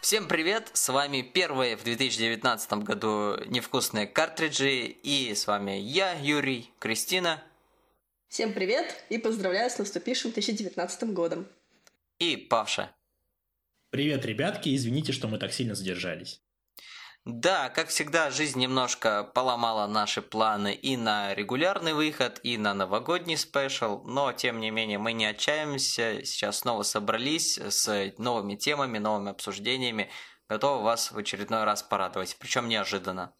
Всем привет! С вами первые в 2019 году невкусные картриджи и с вами я, Юрий, Кристина. Всем привет и поздравляю с наступившим 2019 годом. И Павша. Привет, ребятки, извините, что мы так сильно задержались. Да, как всегда, жизнь немножко поломала наши планы и на регулярный выход, и на новогодний спешл, но тем не менее мы не отчаиваемся, сейчас снова собрались с новыми темами, новыми обсуждениями, готовы вас в очередной раз порадовать, причем неожиданно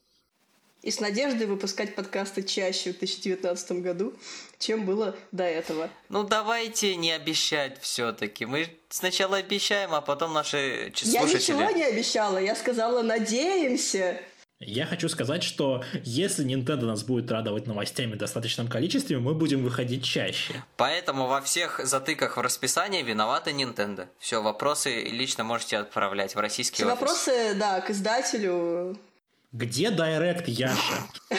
и с надеждой выпускать подкасты чаще в 2019 году, чем было до этого. Ну давайте не обещать все-таки. Мы сначала обещаем, а потом наши слушатели... Я ничего не обещала, я сказала «надеемся». Я хочу сказать, что если Nintendo нас будет радовать новостями в достаточном количестве, мы будем выходить чаще. Поэтому во всех затыках в расписании виноваты Nintendo. Все, вопросы лично можете отправлять в российский Все офис. вопросы, да, к издателю где Директ, Яша?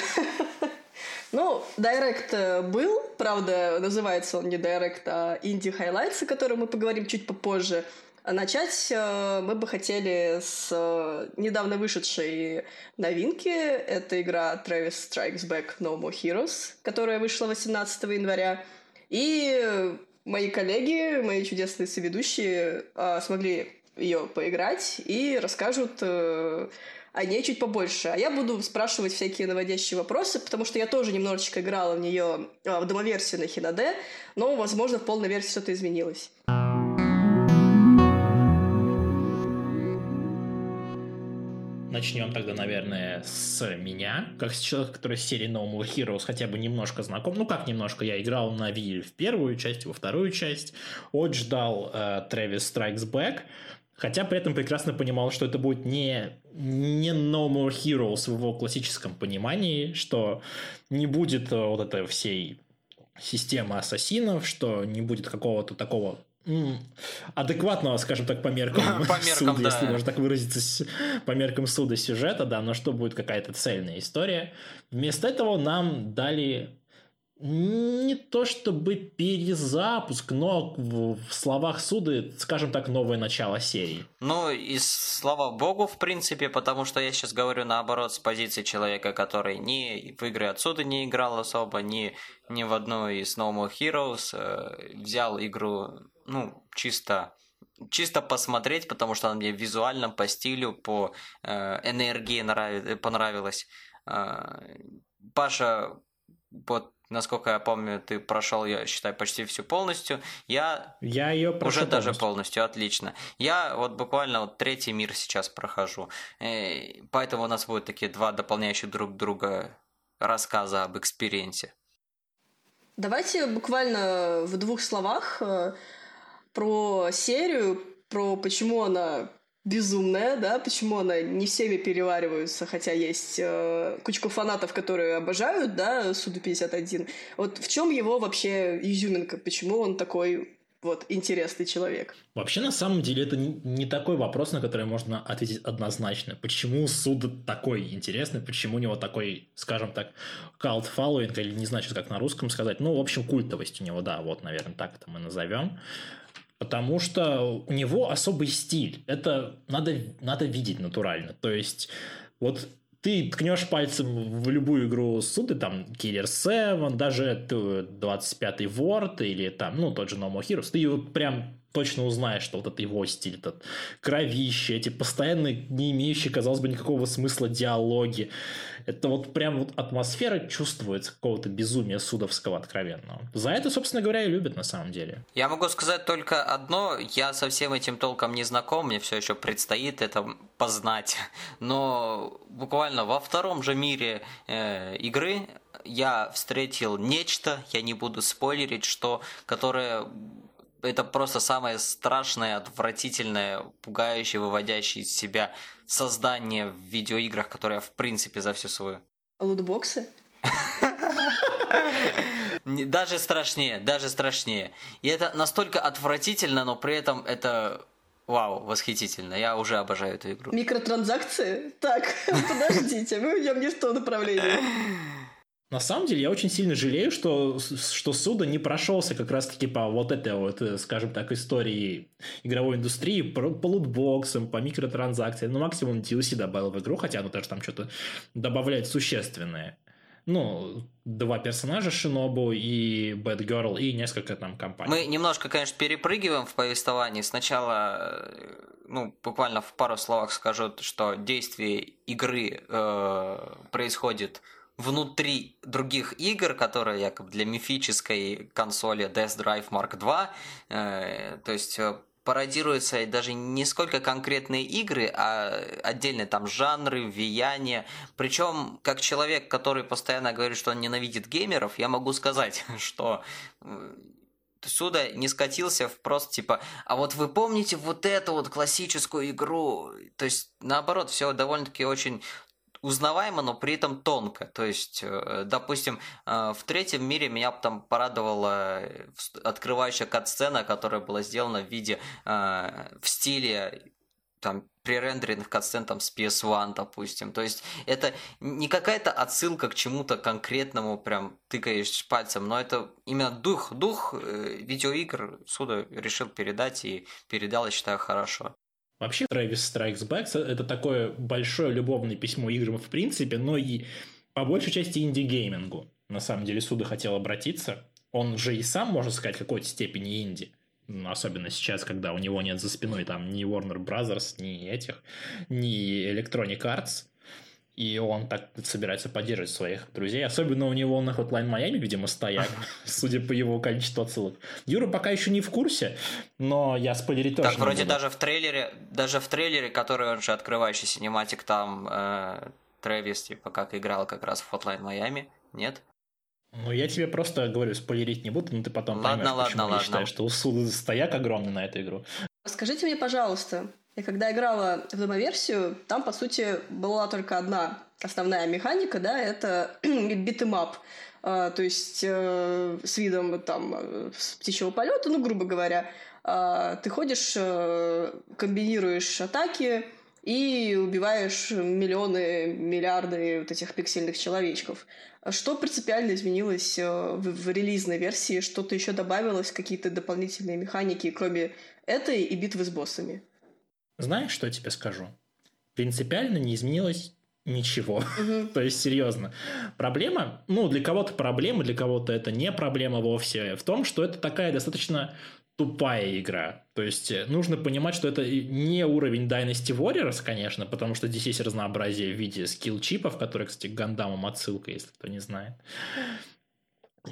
Ну, Директ э, был, правда, называется он не Директ, а Indie Highlights, о котором мы поговорим чуть попозже. А начать э, мы бы хотели с э, недавно вышедшей новинки. Это игра Travis Strikes Back No More Heroes, которая вышла 18 января. И мои коллеги, мои чудесные соведущие смогли ее поиграть и расскажут о ней чуть побольше. А я буду спрашивать всякие наводящие вопросы, потому что я тоже немножечко играла в нее а, в демоверсии на Хинаде, но, возможно, в полной версии что-то изменилось. Начнем тогда, наверное, с меня, как с человека, который с серией No More Heroes хотя бы немножко знаком. Ну, как немножко, я играл на Wii в первую часть, во вторую часть. Очень ждал э, Travis Strikes Back. Хотя при этом прекрасно понимал, что это будет не, не No More Heroes в его классическом понимании, что не будет э, вот этой всей системы ассасинов, что не будет какого-то такого адекватного, скажем так, по меркам, по меркам суда, да. если можно так выразиться, по меркам суда сюжета, да, но что будет какая-то цельная история. Вместо этого нам дали не то чтобы перезапуск, но в словах суды, скажем так, новое начало серии. Ну и слава богу, в принципе, потому что я сейчас говорю наоборот с позиции человека, который ни в игры отсюда не играл особо, ни, ни в одну из No More Heroes, э, взял игру, ну, чисто чисто посмотреть, потому что она мне визуально, по стилю, по э, энергии нрав... понравилась. Э, Паша, вот насколько я помню, ты прошел, я считаю, почти всю полностью. Я, я ее уже полностью. даже полностью, отлично. Я вот буквально вот третий мир сейчас прохожу. И э, поэтому у нас будут такие два дополняющих друг друга рассказа об experience е. Давайте буквально в двух словах э, про серию, про почему она безумная, да, почему она не всеми переваривается, хотя есть э, кучка фанатов, которые обожают, да, Суду-51. Вот в чем его вообще изюминка, почему он такой вот интересный человек. Вообще, на самом деле, это не такой вопрос, на который можно ответить однозначно. Почему суд такой интересный, почему у него такой, скажем так, cult following, или не знаю, как на русском сказать, ну, в общем, культовость у него, да, вот, наверное, так это мы назовем. Потому что у него особый стиль. Это надо, надо видеть натурально. То есть, вот ты ткнешь пальцем в любую игру суды, там, Killer 7, даже 25-й Word или там, ну, тот же No More Heroes, ты прям точно узнаешь, что вот это его стиль, этот кровище, эти постоянно не имеющие, казалось бы, никакого смысла диалоги. Это вот прям вот атмосфера чувствуется какого-то безумия судовского откровенного. За это, собственно говоря, и любят на самом деле. Я могу сказать только одно. Я со всем этим толком не знаком, мне все еще предстоит это познать. Но буквально во втором же мире э, игры я встретил нечто, я не буду спойлерить, что, которое это просто самое страшное, отвратительное, пугающее, выводящее из себя создание в видеоиграх, которое в принципе за всю свою. Лутбоксы? Даже страшнее, даже страшнее. И это настолько отвратительно, но при этом это Вау, восхитительно. Я уже обожаю эту игру. Микротранзакции? Так, подождите, мы идем не в то направление. На самом деле, я очень сильно жалею, что, что Суда не прошелся как раз-таки по вот этой вот, э, скажем так, истории игровой индустрии, по, по лутбоксам, по микротранзакциям. Ну, максимум DLC добавил в игру, хотя оно тоже там что-то добавляет существенное. Ну, два персонажа Шинобу и Бэтгерл и несколько там компаний. Мы немножко, конечно, перепрыгиваем в повествовании. Сначала, э, ну, буквально в пару словах скажу, что действие игры э, происходит внутри других игр, которые якобы для мифической консоли Death Drive Mark II, э, то есть э, пародируются даже не сколько конкретные игры, а отдельные там жанры, влияния. Причем, как человек, который постоянно говорит, что он ненавидит геймеров, я могу сказать, что э, Суда не скатился в просто типа, а вот вы помните вот эту вот классическую игру? То есть, наоборот, все довольно-таки очень узнаваемо, но при этом тонко. То есть, э, допустим, э, в третьем мире меня там порадовала э, открывающая кат-сцена, которая была сделана в виде, в стиле там пререндеренных катсцен там с PS1, допустим. То есть это не какая-то отсылка к чему-то конкретному, прям тыкаешь пальцем, но это именно дух, дух видеоигр Суда решил передать и передал, я считаю, хорошо. Вообще, Travis Strikes Back – это такое большое любовное письмо играм в принципе, но и по большей части инди-геймингу. На самом деле, Суда хотел обратиться. Он же и сам, можно сказать, в какой-то степени инди. Ну, особенно сейчас, когда у него нет за спиной там ни Warner Brothers, ни этих, ни Electronic Arts. И он так собирается поддерживать своих друзей. Особенно у него на Hotline Miami, видимо, стояк, судя по его количеству отсылок. Юра пока еще не в курсе, но я спойлерить тоже Так, вроде буду. даже в трейлере, даже в трейлере, который он же открывающий синематик, там э, Трэвис, типа, как играл как раз в Hotline Miami, нет? Ну, я тебе просто говорю, спойлерить не буду, но ты потом ладно, поймешь, ладно, почему ладно. я считаю, что у Суда стояк огромный на эту игру. Скажите мне, пожалуйста, я когда играла в демо-версию, там, по сути, была только одна основная механика, да, это beat 'em up. А, то есть э, с видом там с птичьего полета, ну, грубо говоря, э, ты ходишь, э, комбинируешь атаки и убиваешь миллионы, миллиарды вот этих пиксельных человечков. Что принципиально изменилось э, в, в релизной версии? Что-то еще добавилось, какие-то дополнительные механики, кроме этой и битвы с боссами? Знаешь, что я тебе скажу? Принципиально не изменилось ничего. Угу. То есть, серьезно. Проблема, ну, для кого-то проблема, для кого-то это не проблема вовсе, в том, что это такая достаточно тупая игра. То есть, э, нужно понимать, что это не уровень Dynasty Warriors, конечно, потому что здесь есть разнообразие в виде скилл-чипов, которые, кстати, к Гандамам отсылка, если кто не знает.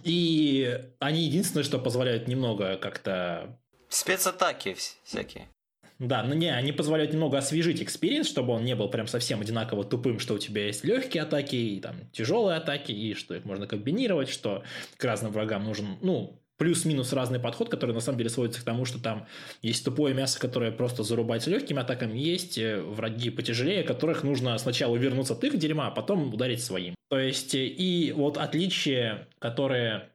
И они единственное, что позволяют немного как-то... Спецатаки всякие. Да, но не, они позволяют немного освежить experience, чтобы он не был прям совсем одинаково тупым, что у тебя есть легкие атаки и там тяжелые атаки, и что их можно комбинировать, что к разным врагам нужен, ну, плюс-минус разный подход, который на самом деле сводится к тому, что там есть тупое мясо, которое просто зарубать легкими атаками, есть э, враги потяжелее, которых нужно сначала увернуться от их дерьма, а потом ударить своим. То есть, э, и вот отличие, которое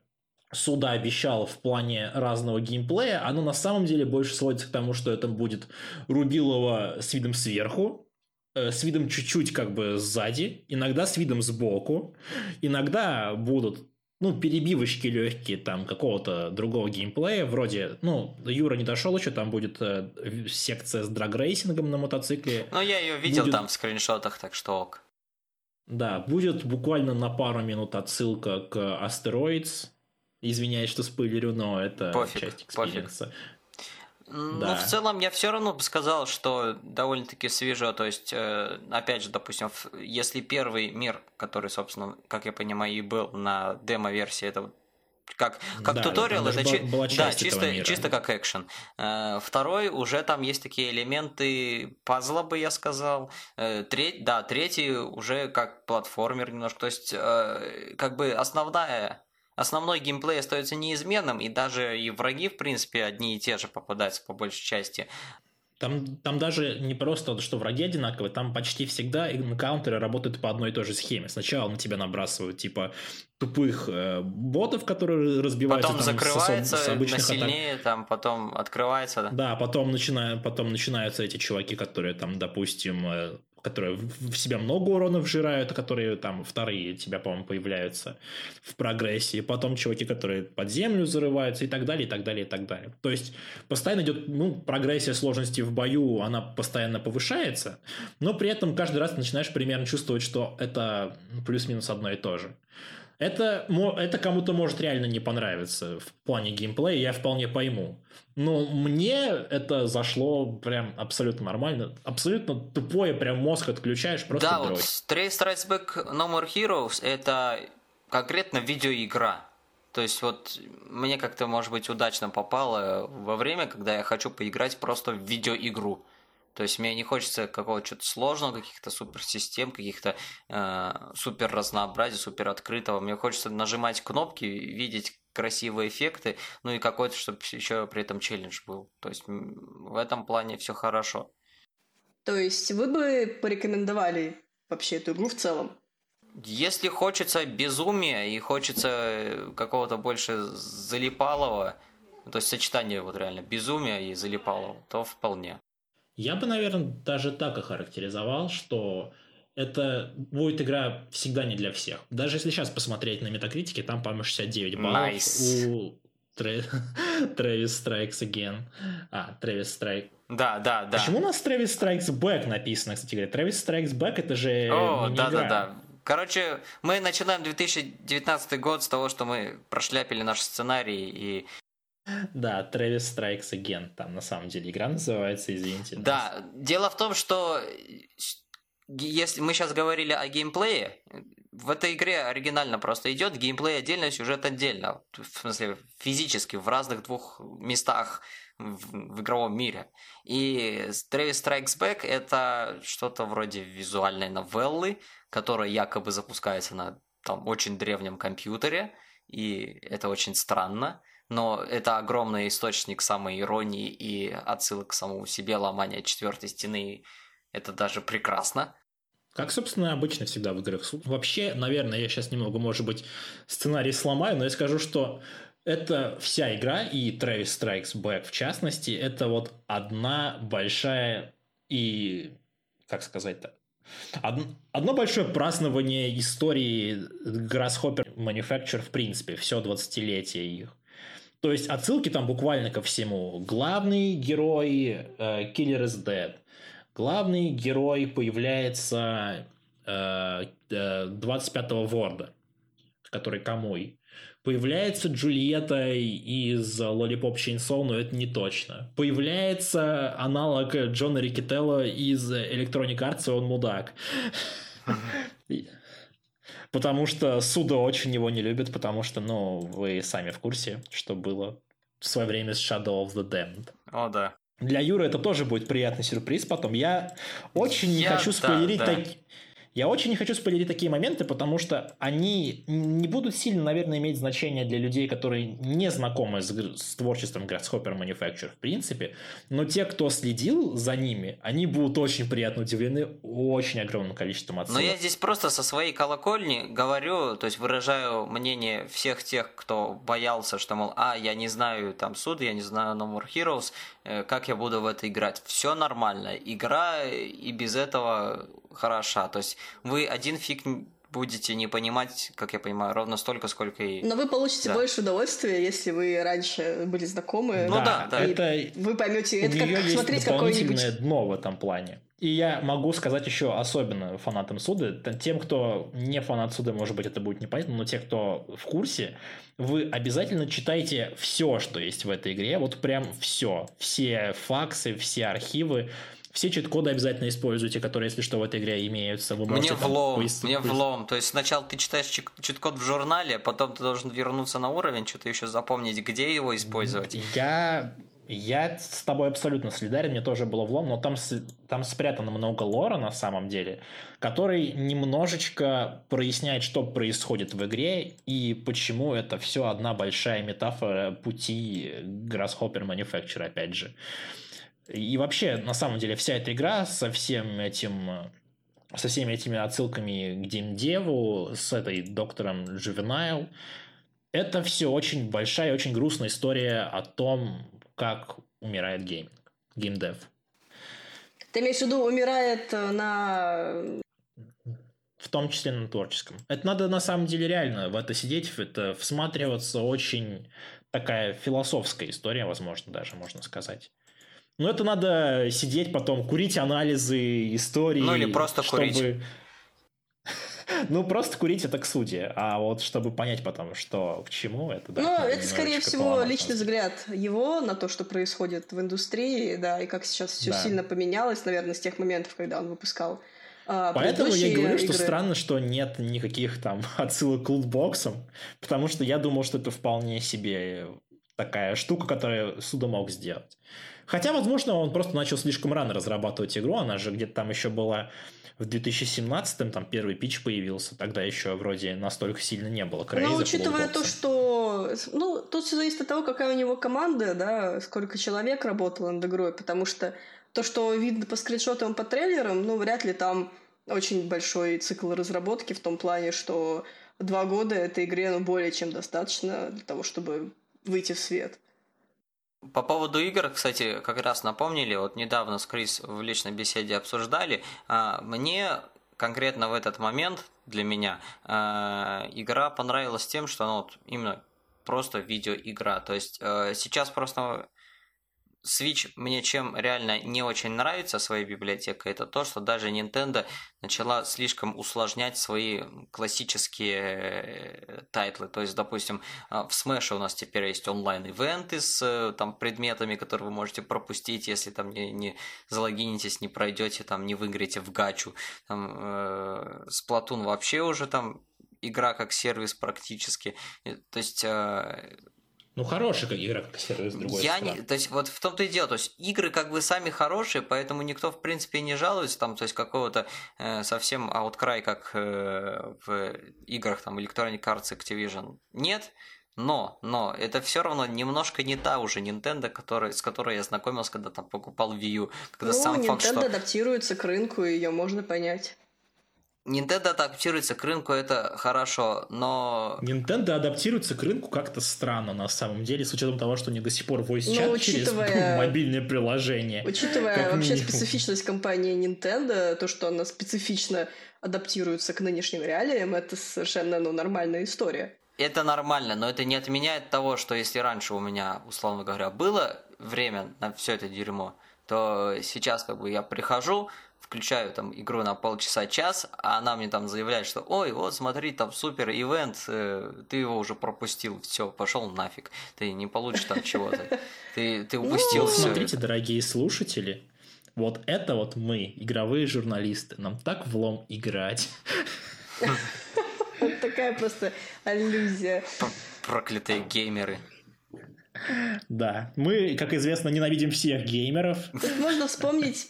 суда обещал в плане разного геймплея, оно на самом деле больше сводится к тому, что это будет Рубилова с видом сверху, э, с видом чуть-чуть как бы сзади, иногда с видом сбоку, иногда будут ну, перебивочки легкие там какого-то другого геймплея, вроде, ну, Юра не дошел еще, там будет э, секция с драгрейсингом на мотоцикле. Ну, я ее видел будет... там в скриншотах, так что ок. Да, будет буквально на пару минут отсылка к Asteroids, Извиняюсь, что спойлерю, но это пофиг, часть experience а. Пофиг. Ну, да. в целом, я все равно бы сказал, что довольно-таки свежо. То есть, э, опять же, допустим, если первый мир, который, собственно, как я понимаю, и был на демо-версии, это как, как да, tutorial, это чи- была да, чисто, чисто как экшен. Э, второй уже там есть такие элементы пазла, бы я сказал. Э, треть, да, третий уже как платформер немножко. То есть, как бы основная Основной геймплей остается неизменным, и даже и враги, в принципе, одни и те же попадаются по большей части. Там, там даже не просто, что враги одинаковые, там почти всегда энкаунтеры работают по одной и той же схеме. Сначала на тебя набрасывают, типа, тупых э, ботов, которые разбиваются потом там, закрывается с, с обычных сильнее, атак. там потом открывается. Да, да потом, начинают, потом начинаются эти чуваки, которые там, допустим, э, которые в себя много урона вжирают, которые там вторые тебя, по-моему, появляются в прогрессии, потом чуваки, которые под землю зарываются и так далее, и так далее, и так далее. То есть постоянно идет, ну, прогрессия сложности в бою, она постоянно повышается, но при этом каждый раз ты начинаешь примерно чувствовать, что это плюс-минус одно и то же. Это, это кому-то может реально не понравиться в плане геймплея, я вполне пойму. Но мне это зашло прям абсолютно нормально. Абсолютно тупое, прям мозг отключаешь, просто Да, дрочь. вот Trace Strikes Back No More Heroes это конкретно видеоигра. То есть вот мне как-то, может быть, удачно попало во время, когда я хочу поиграть просто в видеоигру. То есть мне не хочется какого-то что-то сложного, каких-то суперсистем, каких-то э, супер разнообразия, супер открытого. Мне хочется нажимать кнопки, видеть красивые эффекты, ну и какой-то, чтобы еще при этом челлендж был. То есть в этом плане все хорошо. То есть вы бы порекомендовали вообще эту игру в целом? Если хочется безумия и хочется какого-то больше залипалого, то есть сочетание вот реально безумия и залипалого, то вполне. Я бы, наверное, даже так охарактеризовал, что это будет игра всегда не для всех. Даже если сейчас посмотреть на метакритике, там, по-моему, 69 баллов nice. у Трэвис Strikes Again. А, Трэвис Strike. Да, да, да. Почему у нас Трэвис Strikes Back написано, кстати говоря? Трэвис Strikes Back это же О, да, да, да. Короче, мы начинаем 2019 год с того, что мы прошляпили наш сценарий и да, Travis Strikes Again, там на самом деле игра называется, извините. Да, дело в том, что если мы сейчас говорили о геймплее, в этой игре оригинально просто идет геймплей отдельно, сюжет отдельно. В смысле, физически, в разных двух местах в, в игровом мире. И Travis Strikes Back это что-то вроде визуальной новеллы, которая якобы запускается на там очень древнем компьютере, и это очень странно но это огромный источник самой иронии и отсылок к самому себе, ломания четвертой стены. Это даже прекрасно. Как, собственно, обычно всегда в играх. Вообще, наверное, я сейчас немного, может быть, сценарий сломаю, но я скажу, что это вся игра, и Travis Strikes Back в частности, это вот одна большая и, как сказать-то, Одно большое празднование истории Grasshopper Manufacture в принципе, все 20-летие их. То есть отсылки там буквально ко всему. Главный герой э, Killer is Dead. Главный герой появляется э, э, 25-го Ворда, который Камуй. Появляется Джульетта из Lollipop Chainsaw, но это не точно. Появляется аналог Джона Рикетелло из Electronic Arts, и он мудак. Потому что Суда очень его не любит, потому что, ну, вы сами в курсе, что было в свое время с Shadow of the Damned. О, да. Для Юры это тоже будет приятный сюрприз потом. Я очень не хочу спойлерить да, да. так... Я очень не хочу спойлерить такие моменты, потому что они не будут сильно, наверное, иметь значение для людей, которые не знакомы с, с творчеством Grasshopper Manufacture в принципе, но те, кто следил за ними, они будут очень приятно удивлены очень огромным количеством отсылок. Но я здесь просто со своей колокольни говорю, то есть выражаю мнение всех тех, кто боялся, что, мол, а, я не знаю там суд, я не знаю No More Heroes, э, как я буду в это играть. Все нормально. Игра и без этого хороша. То есть вы один фиг будете не понимать, как я понимаю, ровно столько, сколько и... Но вы получите да. больше удовольствия, если вы раньше были знакомы. Ну да, да. Это... Вы поймете, это как есть смотреть какое-нибудь... дно в этом плане. И я могу сказать еще особенно фанатам Суды, тем, кто не фанат Суды, может быть, это будет непонятно, но те, кто в курсе, вы обязательно читайте все, что есть в этой игре, вот прям все. Все факсы, все архивы, все чит-коды обязательно используйте, которые, если что, в этой игре имеются. Вы можете мне влом, поис... мне влом. То есть сначала ты читаешь чит-код в журнале, потом ты должен вернуться на уровень, что-то еще запомнить, где его использовать. Я я с тобой абсолютно солидарен, мне тоже было влом, но там, там спрятано много лора на самом деле, который немножечко проясняет, что происходит в игре и почему это все одна большая метафора пути Grasshopper Manufacture, опять же. И вообще, на самом деле, вся эта игра со всем этим со всеми этими отсылками к Димдеву, с этой доктором Juvenile, это все очень большая очень грустная история о том, как умирает гейминг, геймдев. Ты имеешь в виду, умирает э, на... В том числе на творческом. Это надо на самом деле реально в это сидеть, в это всматриваться. Очень такая философская история, возможно, даже можно сказать. Но это надо сидеть потом, курить анализы, истории. Ну или просто чтобы... курить. Ну, просто курить это к суде. А вот чтобы понять потом, что к чему, это да. Ну, это, скорее всего, личный взгляд его на то, что происходит в индустрии, да, и как сейчас все да. сильно поменялось, наверное, с тех моментов, когда он выпускал а, Поэтому я говорю, игры... что странно, что нет никаких там отсылок к лутбоксам, потому что я думал, что это вполне себе такая штука, которую Суда мог сделать. Хотя, возможно, он просто начал слишком рано разрабатывать игру, она же где-то там еще была в 2017-м там первый пич появился, тогда еще вроде настолько сильно не было крейза. Но учитывая то, что... Ну, тут все зависит от того, какая у него команда, да, сколько человек работало над игрой, потому что то, что видно по скриншотам, по трейлерам, ну, вряд ли там очень большой цикл разработки в том плане, что два года этой игре, ну, более чем достаточно для того, чтобы выйти в свет. По поводу игр, кстати, как раз напомнили, вот недавно с Крис в личной беседе обсуждали, а, мне конкретно в этот момент для меня а, игра понравилась тем, что она вот именно просто видеоигра. То есть э, сейчас просто Switch мне чем реально не очень нравится своей библиотекой, это то, что даже Nintendo начала слишком усложнять свои классические э, title ы. То есть, допустим, а, в Smash у нас теперь есть онлайн- event ы с э, там, предметами, которые вы можете пропустить, если там не, не залогинитесь, не пройдете, там, не выиграете в гачу. Там, э, Splatoon вообще уже там игра как сервис практически. То есть э, ну, хорошая как игра, как сервис, с другой я стороны. Не, то есть, вот в том-то и дело. То есть, игры как бы сами хорошие, поэтому никто, в принципе, не жалуется. Там, то есть, какого-то э, совсем outcry, как э, в играх там Electronic Arts Activision, нет. Но, но, это все равно немножко не та уже Nintendo, который, с которой я знакомился, когда там покупал Wii U. Когда ну, сам Nintendo факт, что... адаптируется к рынку, и ее можно понять. Nintendo адаптируется к рынку, это хорошо, но... Nintendo адаптируется к рынку как-то странно, на самом деле, с учетом того, что они до сих пор voice-чат ну, учитывая... через мобильное приложение. Учитывая вообще минимум. специфичность компании Nintendo, то, что она специфично адаптируется к нынешним реалиям, это совершенно ну, нормальная история. Это нормально, но это не отменяет того, что если раньше у меня, условно говоря, было время на все это дерьмо, то сейчас как бы я прихожу, включаю там игру на полчаса-час, а она мне там заявляет, что ой, вот смотри, там супер ивент, э, ты его уже пропустил, все, пошел нафиг, ты не получишь там чего-то, ты, ты упустил ну, все. Смотрите, дорогие слушатели, вот это вот мы, игровые журналисты, нам так влом играть. Такая просто аллюзия. Проклятые геймеры. Да, мы, как известно, ненавидим всех геймеров. Тут можно вспомнить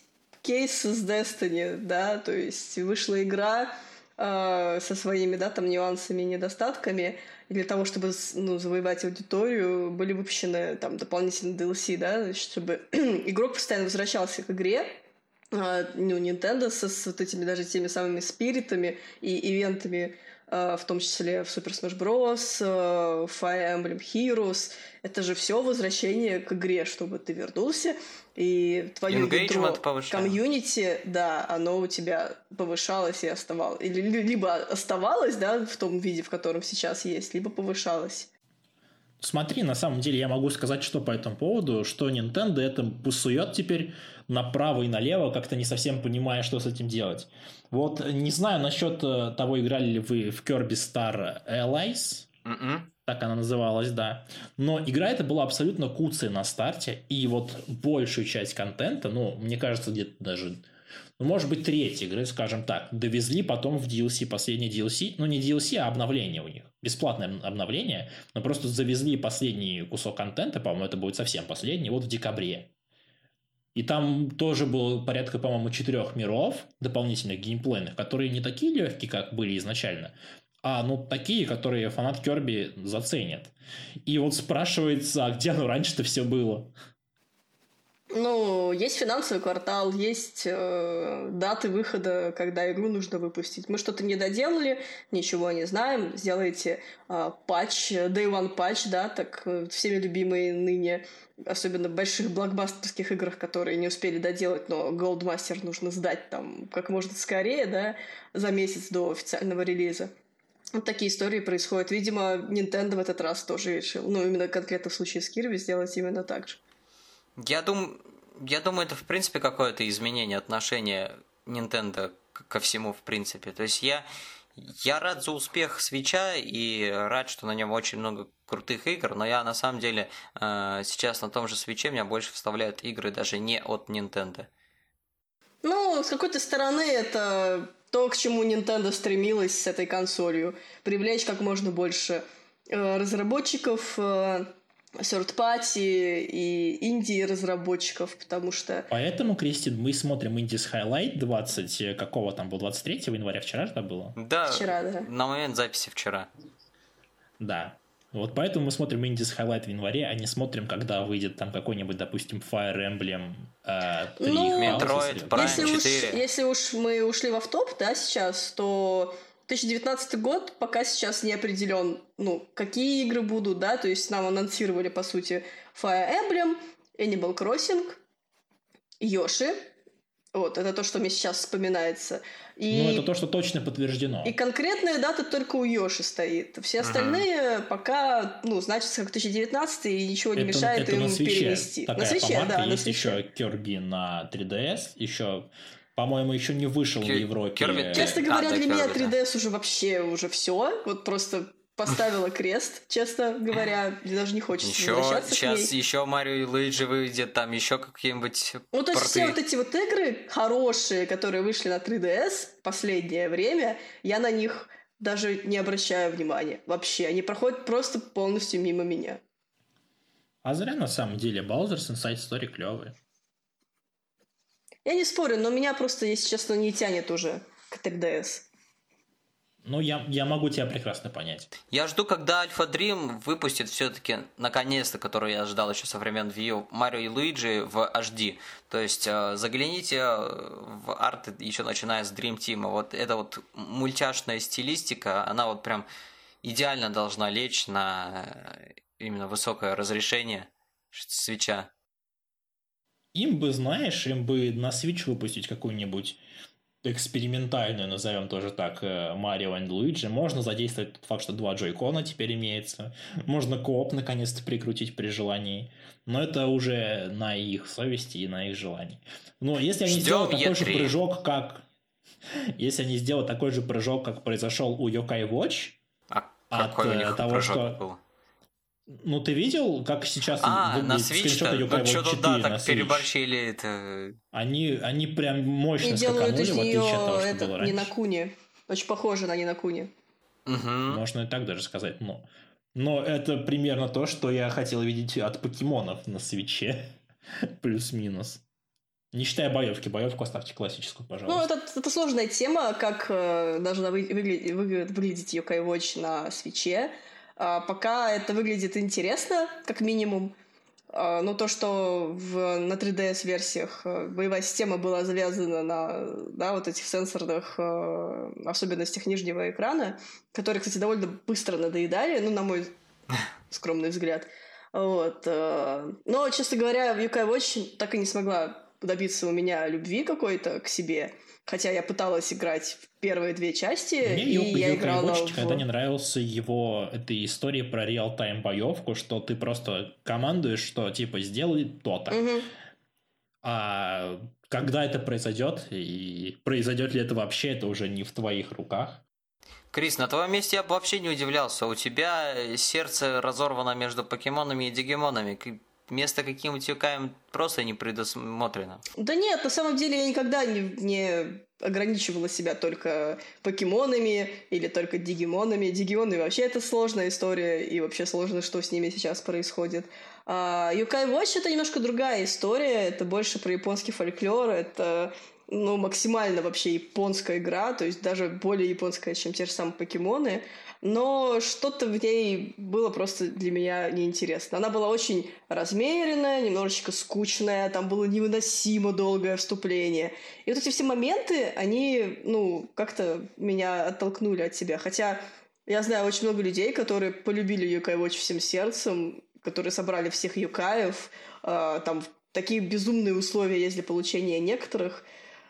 кейс с Destiny, да, то есть вышла игра э, со своими, да, там нюансами и недостатками, и для того, чтобы ну, завоевать аудиторию, были выпущены там дополнительные DLC, да, чтобы игрок постоянно возвращался к игре, э, ну, Nintendo со, с вот этими даже теми самыми спиритами и ивентами, в том числе в Super Smash Bros., э, Fire Emblem Heroes, это же все возвращение к игре, чтобы ты вернулся, и твое ядро комьюнити, да, оно у тебя повышалось и оставалось. Или либо оставалось, да, в том виде, в котором сейчас есть, либо повышалось. Смотри, на самом деле я могу сказать, что по этому поводу, что Nintendo это пусует теперь направо и налево, как-то не совсем понимая, что с этим делать. Вот не знаю насчет э, того, играли ли вы в Kirby Star Allies. Mm-mm. Так она называлась, да. Но игра эта была абсолютно куцая на старте, и вот большую часть контента, ну, мне кажется, где-то даже ну, может быть, треть игры, скажем так, довезли потом в DLC, последний DLC, ну, не DLC, а обновление у них. Бесплатное обновление, но просто завезли последний кусок контента, по-моему, это будет совсем последний, вот в декабре. И там тоже было порядка, по-моему, четырех миров дополнительных геймплейных, которые не такие легкие, как были изначально, а ну такие, которые фанат Керби заценят. И вот спрашивается, а где оно раньше-то все было? Ну, есть финансовый квартал, есть э, даты выхода, когда игру нужно выпустить. Мы что-то не доделали, ничего не знаем. Сделайте э, патч, Day One патч, да, так э, всеми любимые ныне, особенно в больших блокбастерских играх, которые не успели доделать, но Goldmaster нужно сдать там как можно скорее, да, за месяц до официального релиза. Вот такие истории происходят. Видимо, Nintendo в этот раз тоже решил, ну, именно конкретно в случае с Kirby сделать именно так же. Я, дум... я думаю, это в принципе какое-то изменение отношения Nintendo ко всему в принципе. То есть я, я рад за успех свеча и рад, что на нем очень много крутых игр, но я на самом деле э, сейчас на том же свече меня больше вставляют игры даже не от Nintendo. Ну, с какой-то стороны это то, к чему Nintendo стремилась с этой консолью. Привлечь как можно больше э, разработчиков, э, third party и инди разработчиков, потому что... Поэтому, Кристин, мы смотрим Indies Highlight 20, э, какого там был, 23 января, вчера же было? Да, вчера, да. на момент записи вчера. Да. Вот поэтому мы смотрим Indies Highlight в январе, а не смотрим, когда выйдет там какой-нибудь, допустим, Fire Emblem э, 3. Ну, Metroid Prime если 4. Уж, если уж мы ушли в автоп, да, сейчас, то 2019 год пока сейчас не определен, ну, какие игры будут, да, то есть нам анонсировали, по сути, Fire Emblem, Animal Crossing, Yoshi, вот, это то, что мне сейчас вспоминается. И, Ну, это то, что точно подтверждено. и конкретная дата только у Йоши стоит. Все остальные пока, ну, значится как 2019, и ничего не мешает это им на свече. перенести. Такая на свече, да, на Есть свече. еще Kirby на 3DS, еще, по-моему, еще не вышел в Кир- Европе. Kirby- Честно А, говоря, да, для меня Kirby, да. 3DS уже вообще уже все. Вот просто поставила крест, честно говоря. Мне даже не хочется Еще возвращаться сейчас к ней. еще Марио и Луиджи выйдет, там еще какие-нибудь Ну, то есть порты. все вот эти вот игры хорошие, которые вышли на 3DS в последнее время, я на них даже не обращаю внимания. Вообще, они проходят просто полностью мимо меня. А зря на самом деле. Bowser's Inside Story клевый. Я не спорю, но меня просто, если честно, не тянет уже к 3DS. Ну, я, я могу тебя прекрасно понять. Я жду, когда Альфа Дрим выпустит все-таки, наконец-то, который я ждал еще со времен Wii Марио и Луиджи в HD. То есть э, загляните э, в арты еще начиная с Dream Team. Вот эта вот мультяшная стилистика, она вот прям идеально должна лечь на э, именно высокое разрешение свеча. Им бы, знаешь, им бы на Switch выпустить какую-нибудь экспериментальную, назовем тоже так, Марио и Луиджи. Можно задействовать тот факт, что два джойкона теперь имеется. Можно кооп наконец-то прикрутить при желании. Но это уже на их совести и на их желании. Но если они Ждем сделают такой же E3. прыжок, как... Если они сделают такой же прыжок, как произошел у Yokai Watch, А От, э, того, что- был? Ну ты видел, как сейчас А, на выглядит Switch-то? скриншоты Yokai Ну, Watch что-то 4 да, на так Switch? переборщили это. Они, они прям мощно И делают скаканули, из в отличие от того, что это, было не раньше. на куни. Очень похоже на не на куни. Мгм. Можно и так даже сказать, но... Но это примерно то, что я хотел видеть от покемонов на свече. Плюс-минус. Не считая боевки. Боевку оставьте классическую, Ну, пожалуйста. это, это сложная тема, как э, должна вы- выгля- выгля- выглядеть Yokai Watch на свече. А, пока это выглядит интересно, как минимум. А, но то, что в, на 3DS-версиях э, боевая система была завязана на да, вот этих сенсорных э, особенностях нижнего экрана, которые, кстати, довольно быстро надоедали, ну, на мой скромный взгляд. Вот. э, Но, честно говоря, Yokai Watch так и не смогла добиться у меня любви какой-то к себе. Хотя я пыталась играть в первые две части, Мне и Ю- я Yokai играла Watch в... никогда не нравился его этой истории про реал-тайм боевку, что ты просто командуешь, что типа сделай то-то. Мгм. А когда это произойдет, и произойдет ли это вообще, это уже не в твоих руках. Крис, на твоем месте я бы вообще не удивлялся. У тебя сердце разорвано между покемонами и дигимонами. Место каким-нибудь юкаем просто не предусмотрено. Да нет, на самом деле я никогда не, не ограничивала себя только покемонами или только дигимонами. Дигимоны вообще это сложная история, и вообще сложно, что с ними сейчас происходит. А Юкай Watch это немножко другая история, это больше про японский фольклор, это ну, максимально вообще японская игра, то есть даже более японская, чем те же самые покемоны, но что-то в ней было просто для меня неинтересно. Она была очень размеренная, немножечко скучная, там было невыносимо долгое вступление. И вот эти все моменты, они, ну, как-то меня оттолкнули от себя. Хотя я знаю очень много людей, которые полюбили Юкай Watch всем сердцем, которые собрали всех юкаев, э, там такие безумные условия есть для получения некоторых,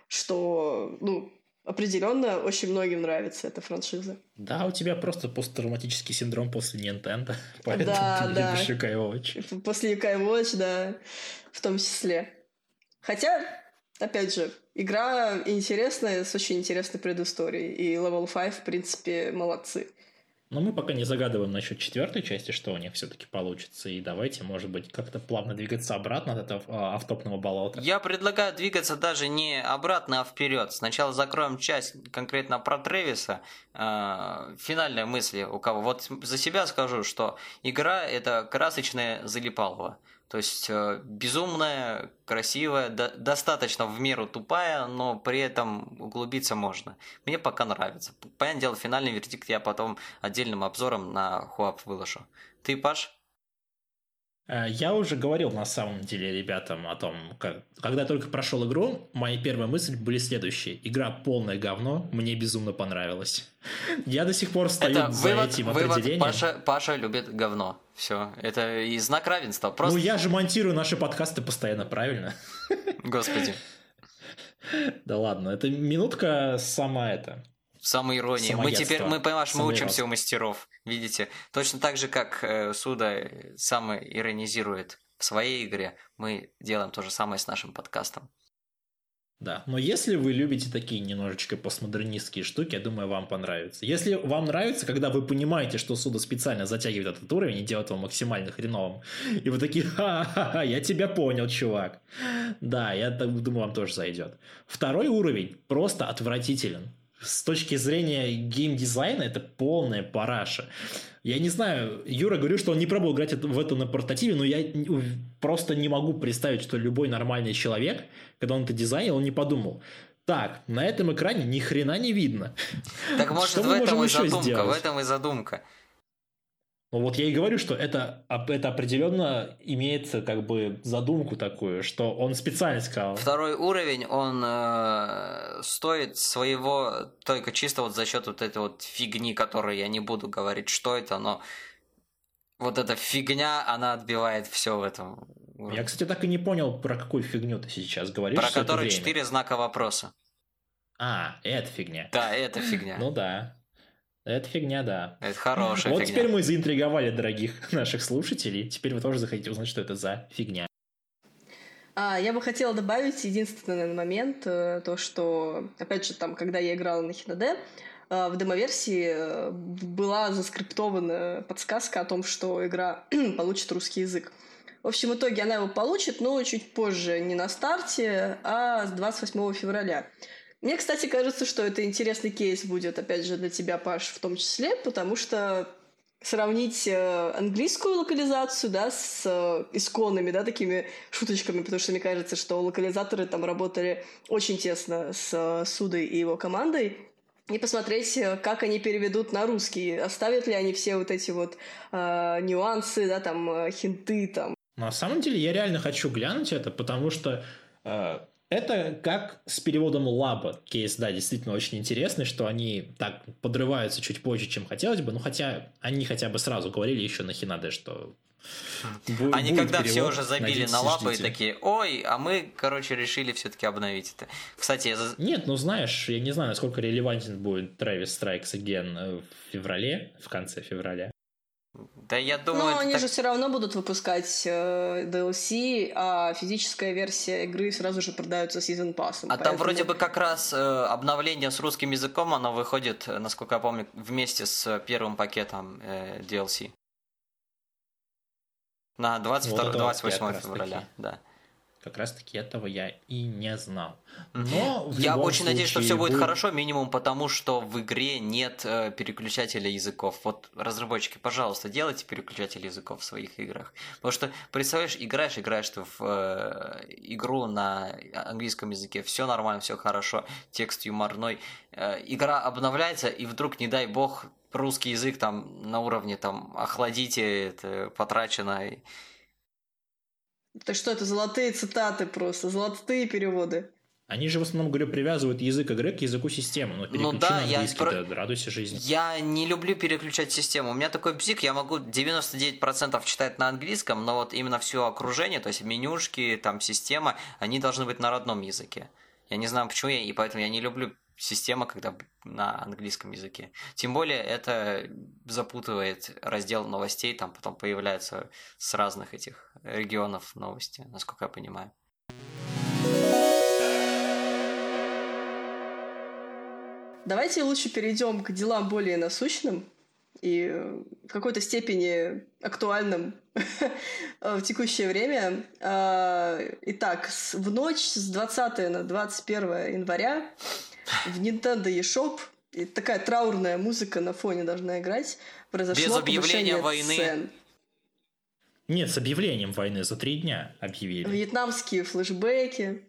что, ну, определенно очень многим нравится эта франшиза. Да, у тебя просто посттравматический синдром после Nintendo, поэтому да, ты да. любишь Юкай Watch. После Юкай Watch, да, в том числе. Хотя, опять же, игра интересная, с очень интересной предысторией, и Level 5, в принципе, молодцы. Но мы пока не загадываем насчет четвертой части, что у них все-таки получится. И давайте, может быть, как-то плавно двигаться обратно от этого а, автопного болота. Я предлагаю двигаться даже не обратно, а вперед. Сначала закроем часть конкретно про Тревиса. Финальная мысль у кого. Вот за себя скажу, что игра это красочная залипалова. То есть э, безумная, красивая, до, достаточно в меру тупая, но при этом углубиться можно. Мне пока нравится. Понятное дело, финальный вердикт я потом отдельным обзором на Хуап выложу. Ты, Паш? Э, я уже говорил на самом деле ребятам о том, как, когда я только прошел игру, мои первые мысли были следующие. Игра полное говно, мне безумно понравилось. Я до сих пор стою это за вывод, этим вывод определением. Паша, Паша любит говно. Все, это и знак равенства. Просто... Ну, я же монтирую наши подкасты постоянно, правильно? Господи. Да ладно, это минутка сама это. Самая ирония. Мы теперь, мы, понимаешь, мы учимся у мастеров. Видите? Точно так же, как э, Суда сам иронизирует в своей игре, мы делаем то же самое с нашим подкастом. Да, но если вы любите такие немножечко постмодернистские штуки, я думаю, вам понравится. Если вам нравится, когда вы понимаете, что Суда специально затягивает этот уровень и делает его максимально хреновым, и вы такие, ха-ха-ха, я тебя понял, чувак. Да, я думаю, вам тоже зайдет. Второй уровень просто отвратителен с точки зрения геймдизайна это полная параша. Я не знаю, Юра говорил, что он не пробовал играть в это на портативе, но я просто не могу представить, что любой нормальный человек, когда он это дизайнил, он не подумал, так, на этом экране ни хрена не видно. Так может в этом и задумка, в этом и задумка. Ну вот я и говорю, что это, это определенно имеет как бы задумку такую, что он специально сказал. Второй уровень, он э, стоит своего только чисто вот за счет вот этой вот фигни, которую я не буду говорить, что это, но вот эта фигня, она отбивает все в этом. Уровне. Я, кстати, так и не понял, про какую фигню ты сейчас говоришь. Про которую четыре знака вопроса. А, это фигня. Да, это фигня. Ну да. Это фигня, да. Это хорошая вот фигня. теперь мы заинтриговали дорогих наших слушателей. Теперь вы тоже захотите узнать, что это за фигня. А, я бы хотела добавить единственный момент, э, то, что, опять же, там, когда я играла на Хинаде, э, в демоверсии э, была заскриптована подсказка о том, что игра получит русский язык. В общем, в итоге она его получит, но чуть позже, не на старте, а с 28 февраля. Мне, кстати, кажется, что это интересный кейс будет, опять же, для тебя, Паш, в том числе, потому что сравнить э, английскую локализацию, да, с э, исконными, да, такими шуточками, потому что мне кажется, что локализаторы там работали очень тесно с э, Судой и его командой, и посмотреть, как они переведут на русский, оставят ли они все вот эти вот э, нюансы, да, там, хинты, там. На самом деле я реально хочу глянуть это, потому что это как с переводом лаба кейс, да, действительно очень интересный, что они так подрываются чуть позже, чем хотелось бы, ну хотя они хотя бы сразу говорили еще на Хинаде, что Бу- Они когда перевод, все уже забили на лапы и такие, ой, а мы, короче, решили все-таки обновить это. Кстати, я... Нет, ну знаешь, я не знаю, насколько релевантен будет Travis Strikes Again в феврале, в конце февраля. Да я думаю... Но они так... же все равно будут выпускать э, DLC, а физическая версия игры сразу же продается Season Pass. А поэтому... там вроде бы как раз э, обновление с русским языком, оно выходит, э, насколько я помню, вместе с первым пакетом э, DLC. На 22, вот 28 февраля, да. Как раз-таки этого я и не знал. Но я очень надеюсь, что все будет, будет хорошо, минимум потому, что в игре нет э, переключателя языков. Вот разработчики, пожалуйста, делайте переключатель языков в своих играх. Потому что, представляешь, играешь, играешь ты в э, игру на английском языке, все нормально, все хорошо, текст юморной. Э, игра обновляется, и вдруг, не дай бог, русский язык там на уровне там охладите, это потрачено. Так что это золотые цитаты просто, золотые переводы. Они же в основном, говорю, привязывают язык игры к языку системы. Но ну да, я про... да, радуйся жизни. Я не люблю переключать систему. У меня такой бзик, я могу 99% читать на английском, но вот именно все окружение, то есть менюшки, там система, они должны быть на родном языке. Я не знаю почему, я, и поэтому я не люблю система, когда на английском языке. Тем более это запутывает раздел новостей, там потом появляются с разных этих регионов новости, насколько я понимаю. Давайте лучше перейдем к делам более насущным и в какой-то степени актуальным в текущее время. А, итак, в ночь с 20 на 21 января в Nintendo eShop и такая траурная музыка на фоне должна играть. Произошло Без объявления войны. Цен. Нет, с объявлением войны за три дня объявили. Вьетнамские флешбеки.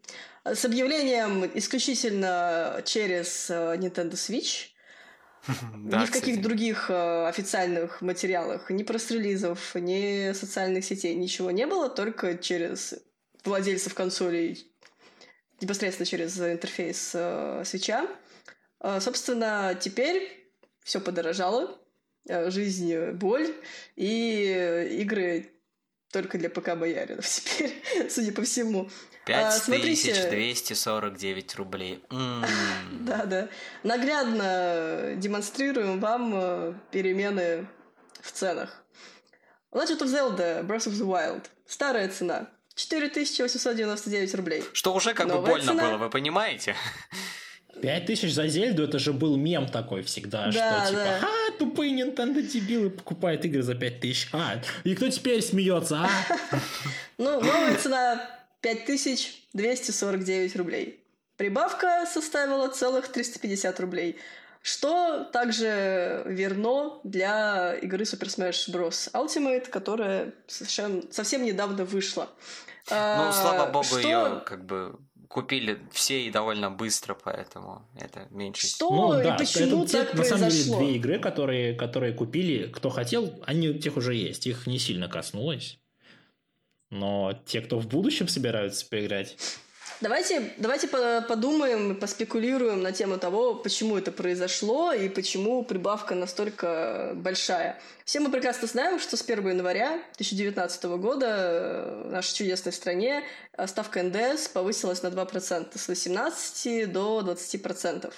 С объявлением исключительно через э, Nintendo Switch. ни в каких других э, официальных материалах, ни пресс-релизов, ни социальных сетей, ничего не было, только через владельцев консолей непосредственно через интерфейс э, свеча. Собственно, теперь все подорожало, жизнь боль, и игры только для ПК бояринов теперь, судя по всему. 5249 рублей. Да, да. Наглядно демонстрируем вам э, перемены в ценах. Legend of Zelda Breath of the Wild. Старая цена. 4899 рублей. Что уже как Новая бы больно цена. было, вы понимаете? Пять тысяч за Зельду, это же был мем такой всегда, да, что типа, да. а, тупые Nintendo дебилы покупают игры за пять тысяч, а, и кто теперь смеется, а? Ну, новая цена 5249 рублей. Прибавка составила целых 350 рублей. Что также верно для игры Super Smash Bros. Ultimate, которая совершенно, совсем недавно вышла. Ну, слава богу, что... ее как бы купили все и довольно быстро, поэтому это меньше. Что ну, да, и почему это так те, На самом деле, две игры, которые, которые купили, кто хотел, они у тех уже есть. Их не сильно коснулось. Но те, кто в будущем собираются поиграть, Давайте, давайте подумаем, поспекулируем на тему того, почему это произошло и почему прибавка настолько большая. Все мы прекрасно знаем, что с 1 января 2019 года в нашей чудесной стране ставка НДС повысилась на 2%, с 18 до 20%.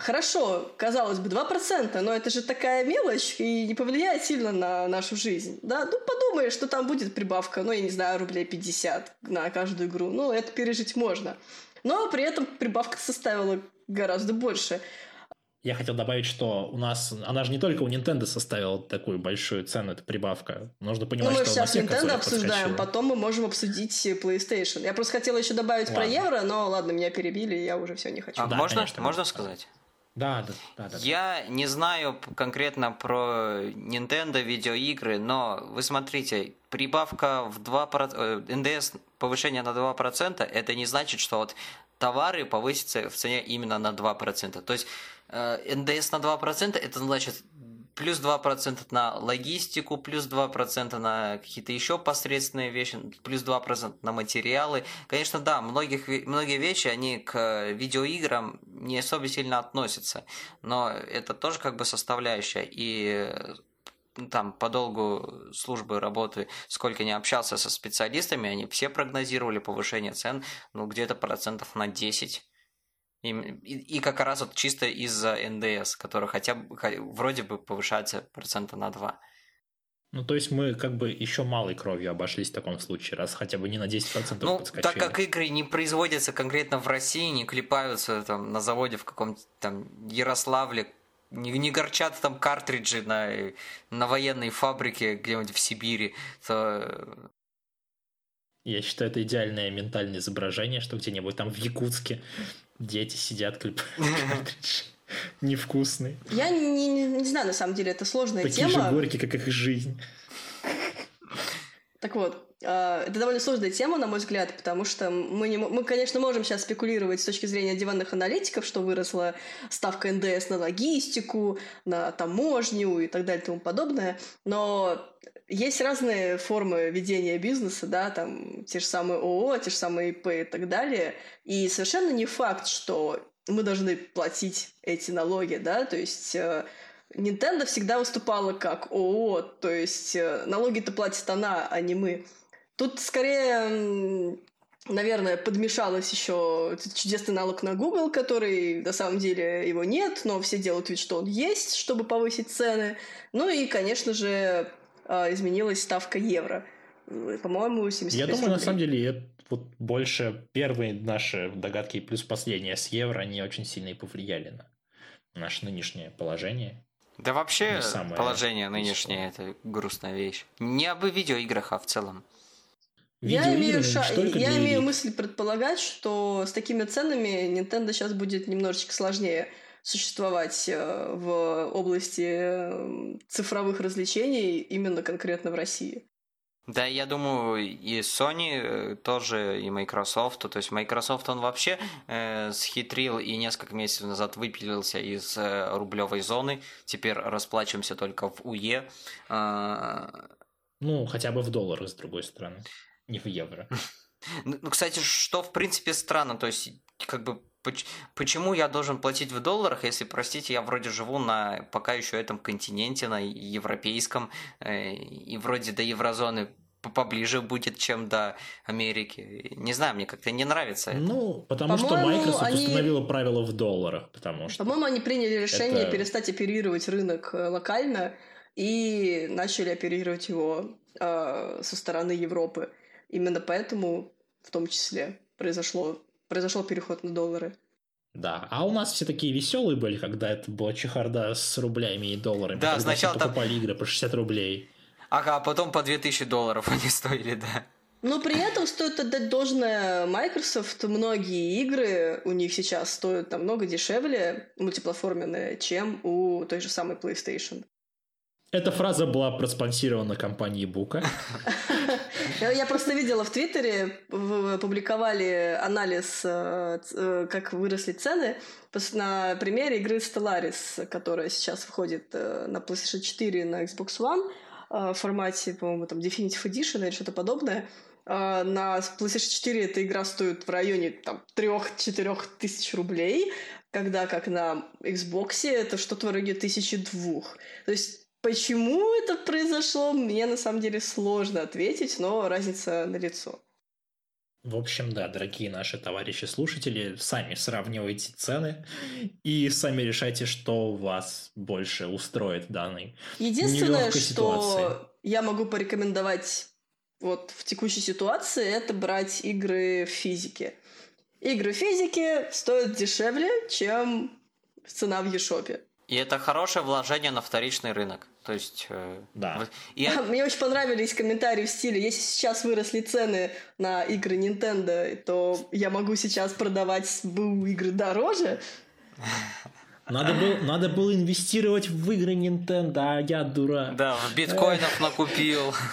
Хорошо, казалось бы, 2%, но это же такая мелочь и не повлияет сильно на нашу жизнь. Да? Ну, подумаешь, что там будет прибавка, ну, я не знаю, рублей 50 на каждую игру. Ну, это пережить можно. Но при этом прибавка составила гораздо больше. Я хотел добавить, что у нас, она же не только у Nintendo составила такую большую цену, эта прибавка. Нужно понимать, ну, мы что сейчас Nintendo обсуждаем, потом мы можем обсудить PlayStation. Я просто хотела еще добавить ладно. про евро, но ладно, меня перебили, я уже все не хочу. А да, можно, конечно, можно сказать? Да, да, да, да. Я не знаю конкретно про Nintendo видеоигры, но вы смотрите, прибавка в 2%, э, НДС повышение на 2%, это не значит, что вот товары повысятся в цене именно на 2%. То есть э, НДС на 2% это значит плюс 2% на логистику, плюс 2% на какие-то еще посредственные вещи, плюс 2% на материалы. Конечно, да, многих, многие вещи, они к видеоиграм не особо сильно относятся, но это тоже как бы составляющая. И там по долгу службы работы, сколько не общался со специалистами, они все прогнозировали повышение цен, ну, где-то процентов на 10 и, и, и как раз вот чисто из-за НДС, который хотя бы вроде бы повышается процента на 2. Ну, то есть мы как бы еще малой кровью обошлись в таком случае, раз хотя бы не на 10% ну, подскочили. так как игры не производятся конкретно в России, не клепаются там на заводе в каком-то там Ярославле, не, не горчат там картриджи на, на военной фабрике где-нибудь в Сибири, то Я считаю, это идеальное ментальное изображение, что где-нибудь там в Якутске дети сидят, клип невкусный. Я не, не, не знаю, на самом деле, это сложная Такие тема. же горькие, как их жизнь. Так вот, э, это довольно сложная тема, на мой взгляд, потому что мы, не, мы, конечно, можем сейчас спекулировать с точки зрения диванных аналитиков, что выросла ставка НДС на логистику, на таможню и так далее и тому подобное, но есть разные формы ведения бизнеса, да, там те же самые ООО, те же самые ИП и так далее, и совершенно не факт, что мы должны платить эти налоги, да, то есть э, Nintendo всегда выступала как ООО, то есть э, налоги-то платит она, а не мы. Тут скорее, наверное, подмешалось еще чудесный налог на Google, который на самом деле его нет, но все делают вид, что он есть, чтобы повысить цены. Ну и, конечно же, изменилась ставка евро. По-моему, 75 Я думаю, рублей. на самом деле, вот больше первые наши догадки плюс последние с евро, они очень сильно и повлияли на наше нынешнее положение. Да вообще самое положение нынешнее это грустная вещь. Не об видеоиграх, а в целом. Я имею, ша- я имею мысль предполагать, что с такими ценами Nintendo сейчас будет немножечко сложнее существовать э, в области э, цифровых развлечений именно конкретно в России. Да, я думаю, и Sony э, тоже, и Microsoft. То есть Microsoft, он вообще э, схитрил и несколько месяцев назад выпилился из э, рублевой зоны. Теперь расплачиваемся только в УЕ. А, Ну, хотя бы в долларах, с другой стороны. Не в евро. Ну, ну, кстати, что в принципе странно, то есть, как бы, почему я должен платить в долларах, если, простите, я вроде живу на пока еще этом континенте, на европейском, э, и вроде до еврозоны поближе будет, чем до Америки. Не знаю, мне как-то не нравится это. Ну, потому что По-моему, Microsoft они- установила правила в долларах, потому что... По-моему, они приняли решение Это- перестать оперировать рынок э, локально и начали оперировать его э, со стороны Европы. Именно поэтому, в том числе, произошло, произошел переход на доллары. Да, а у нас все такие веселые были, когда это была чехарда с рублями и долларами. Да, когда сначала все там- покупали игры по 60 рублей. Ага, а потом по 2000 долларов они стоили, да. Но при этом стоит отдать должное Microsoft. Многие игры у них сейчас стоят намного дешевле, мультиплатформенные, чем у той же самой PlayStation. Эта фраза была проспонсирована компанией Бука. Я просто видела в Твиттере, публиковали анализ, э, э, как выросли цены на примере игры Stellaris, которая сейчас выходит э, на PlayStation 4 и на Xbox One в формате, по-моему, там Definitive Edition или что-то подобное. На PlayStation 4 эта игра стоит в районе там 3-4 тысяч рублей, когда как на Xbox это что-то в районе тысячи двух. То есть Почему это произошло, мне на самом деле сложно ответить, но разница налицо. В общем, да, дорогие наши товарищи-слушатели, сами сравнивайте цены и сами решайте, что вас больше устроит в данной Единственное, что ситуации. я могу порекомендовать вот в текущей ситуации, это брать игры в физике. Игры в физике стоят дешевле, чем цена в Ешопе. И это хорошее вложение на вторичный рынок. То есть... э, Да. и Мне очень понравились комментарии в стиле, если сейчас выросли цены на игры Nintendo, то я могу сейчас продавать БУ игры дороже. Надо было, надо было инвестировать в игры Nintendo, а я дурак. Да, в биткоинов накупил.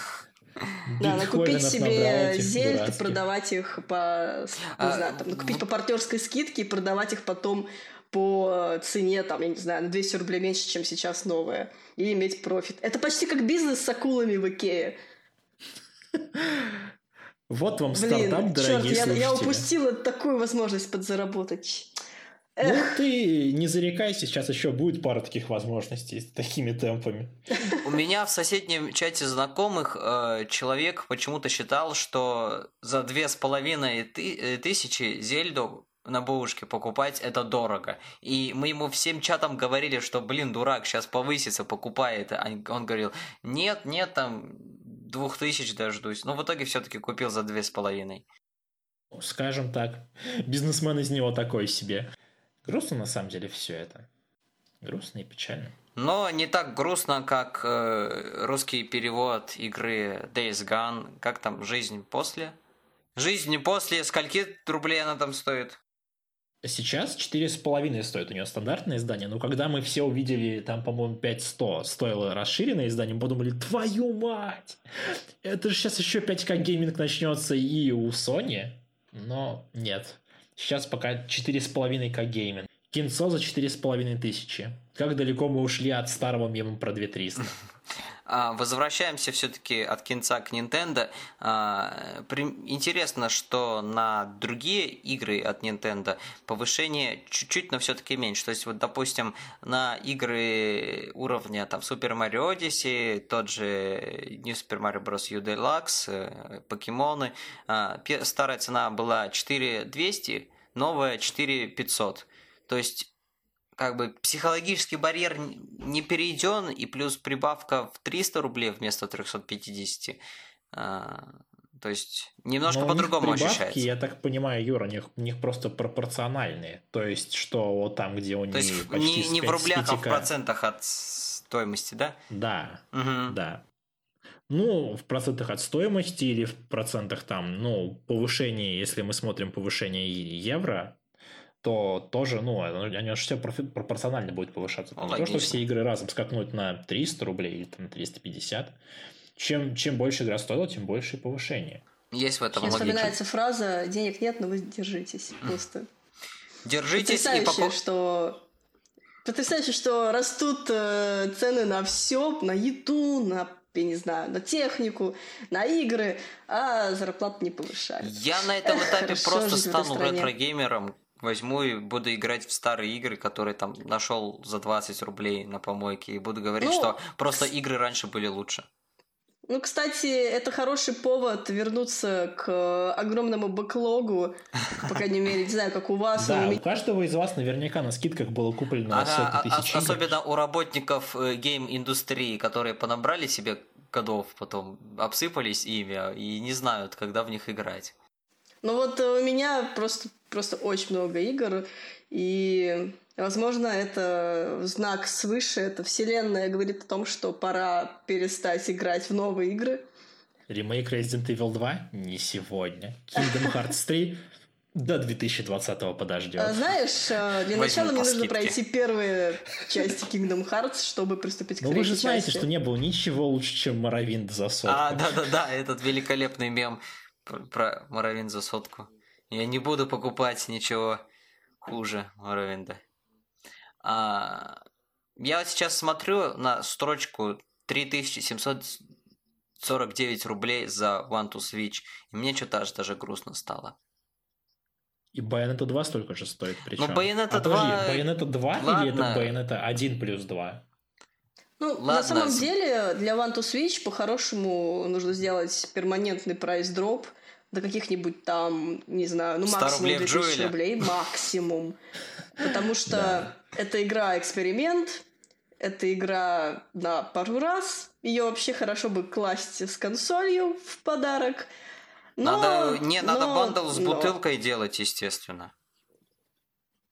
Да, накупить себе этих зельд продавать их по, не А, знаю, там, накупить по партнерской скидке и продавать их потом по цене, там, я не знаю, на 200 рублей меньше, чем сейчас новые, и иметь профит. Это почти как бизнес с акулами в Икее. Вот вам Блин, стартап, черт, дорогие я, слушатели. я упустила такую возможность подзаработать. Ну, Эх, ты не зарекайся, сейчас еще будет пара таких возможностей с такими темпами. У меня в соседнем чате знакомых э, человек почему-то считал, что за две с половиной ты- э, тысячи Зельду на бабушке покупать это дорого. И мы ему всем чатам говорили, что, блин, дурак, сейчас повысится, покупай это. А Он говорил, нет, нет, там двух тысяч дождусь. Но в итоге все-таки купил за две с половиной. Скажем так, бизнесмен из него такой себе. Грустно на самом деле все это. Грустно и печально. Но не так грустно, как э, русский перевод игры Days Gone. Как там, жизнь после? Жизнь после скольки рублей она там стоит? Сейчас 4,5 стоит у нее стандартное издание, но когда мы все увидели, там, по-моему, 5100 стоило расширенное издание, мы подумали, твою мать! Это же сейчас еще 5К гейминг начнется и у Sony. Но нет. Сейчас пока 4,5К гейминг. Кинцо за 4,5 тысячи. Как далеко мы ушли от старого мема про 2300. А, возвращаемся все-таки от кинца к Nintendo. А, интересно, что на другие игры от Nintendo повышение чуть-чуть, но все-таки меньше. То есть, вот, допустим, на игры уровня там Super Mario Odyssey, тот же New Super Mario Bros. U Deluxe, э, покемоны, а, старая цена была 4200, новая 4500. То есть как бы психологический барьер не перейден, и плюс прибавка в 300 рублей вместо 350. А, то есть немножко по-другому ощущается. Я так понимаю, Юра, у них, у них просто пропорциональные. То есть, что вот там, где у них То есть почти не, не в рублях, а в процентах от стоимости, да? Да, угу. да. Ну, в процентах от стоимости или в процентах там, ну, повышение, если мы смотрим повышение евро, то тоже, ну, они же все пропорционально будет повышаться. Ну, не то, что все игры разом скакнут на 300 рублей или там, на 350. Чем, чем больше игра стоила, тем больше повышение. Есть в этом Мне вспоминается фраза «денег нет, но вы держитесь». Просто. Держитесь и попо... что Потрясающе, что растут э, цены на все, на еду, на я не знаю, на технику, на игры, а зарплату не повышают. Я на этом этапе просто стану ретро-геймером, возьму и буду играть в старые игры, которые там нашел за 20 рублей на помойке, и буду говорить, ну, что просто игры раньше были лучше. Ну, кстати, это хороший повод вернуться к огромному бэклогу, по крайней мере, не знаю, как у вас. Да, у каждого из вас наверняка на скидках было куплено сотни тысяч Особенно у работников э, гейм-индустрии, которые понабрали себе кодов, потом обсыпались ими и не знают, когда в них играть. Ну вот у меня просто, просто очень много игр, и, возможно, это знак свыше, это вселенная говорит о том, что пора перестать играть в новые игры. Ремейк Resident Evil 2? Не сегодня. Kingdom Hearts 3? До 2020-го подождем. А, знаешь, э, для начала мне нужно пройти первые части Kingdom Hearts, чтобы приступить к Но вы же знаете, что не было ничего лучше, чем Моровинд за сотку. А, да-да-да, этот великолепный мем про Моровин за сотку. Я не буду покупать ничего хуже Моровинда. А, я вот сейчас смотрю на строчку 3749 рублей за One Two Switch, и мне что-то аж даже грустно стало. И Bayonetta 2 столько же стоит причем. Но Bayonetta а, 2... Подожди, Bayonetta 2 Ладно. или это Bayonetta 1 плюс 2? Ну, Ладно. на самом деле, для One Two Switch по-хорошему нужно сделать перманентный price drop до каких-нибудь там, не знаю, ну максимум 2000 рублей, максимум. Потому что это игра-эксперимент, это игра на пару раз, ее вообще хорошо бы класть с консолью в подарок. Но, надо, не, но, надо bundle с бутылкой но... делать, естественно.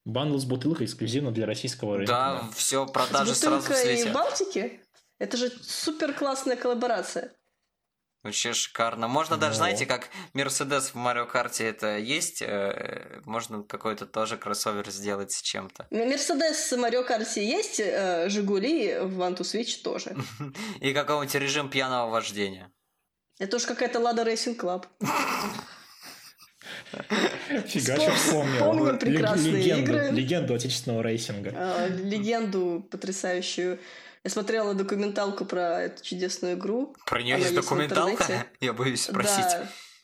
Bundle с бутылкой эксклюзивно для российского рынка. Да, все, продажи с сразу в Балтике? Это же супер классная коллаборация. Вообще шикарно. Можно Но... даже, знаете, как Мерседес в Mario Kart е это есть, э, можно какой-то тоже кроссовер сделать с чем-то. Мерседес в Mario Kart е есть, э, Жигули в One Two Switch тоже. И какого-нибудь режим пьяного вождения. Это уж какая-то Lada Racing Club. Фига себе вспомнил. Помним прекрасные игры. Легенду отечественного racing а. А, легенду потрясающую я смотрела документалку про эту чудесную игру. Про нее есть документалка? Я боюсь спросить.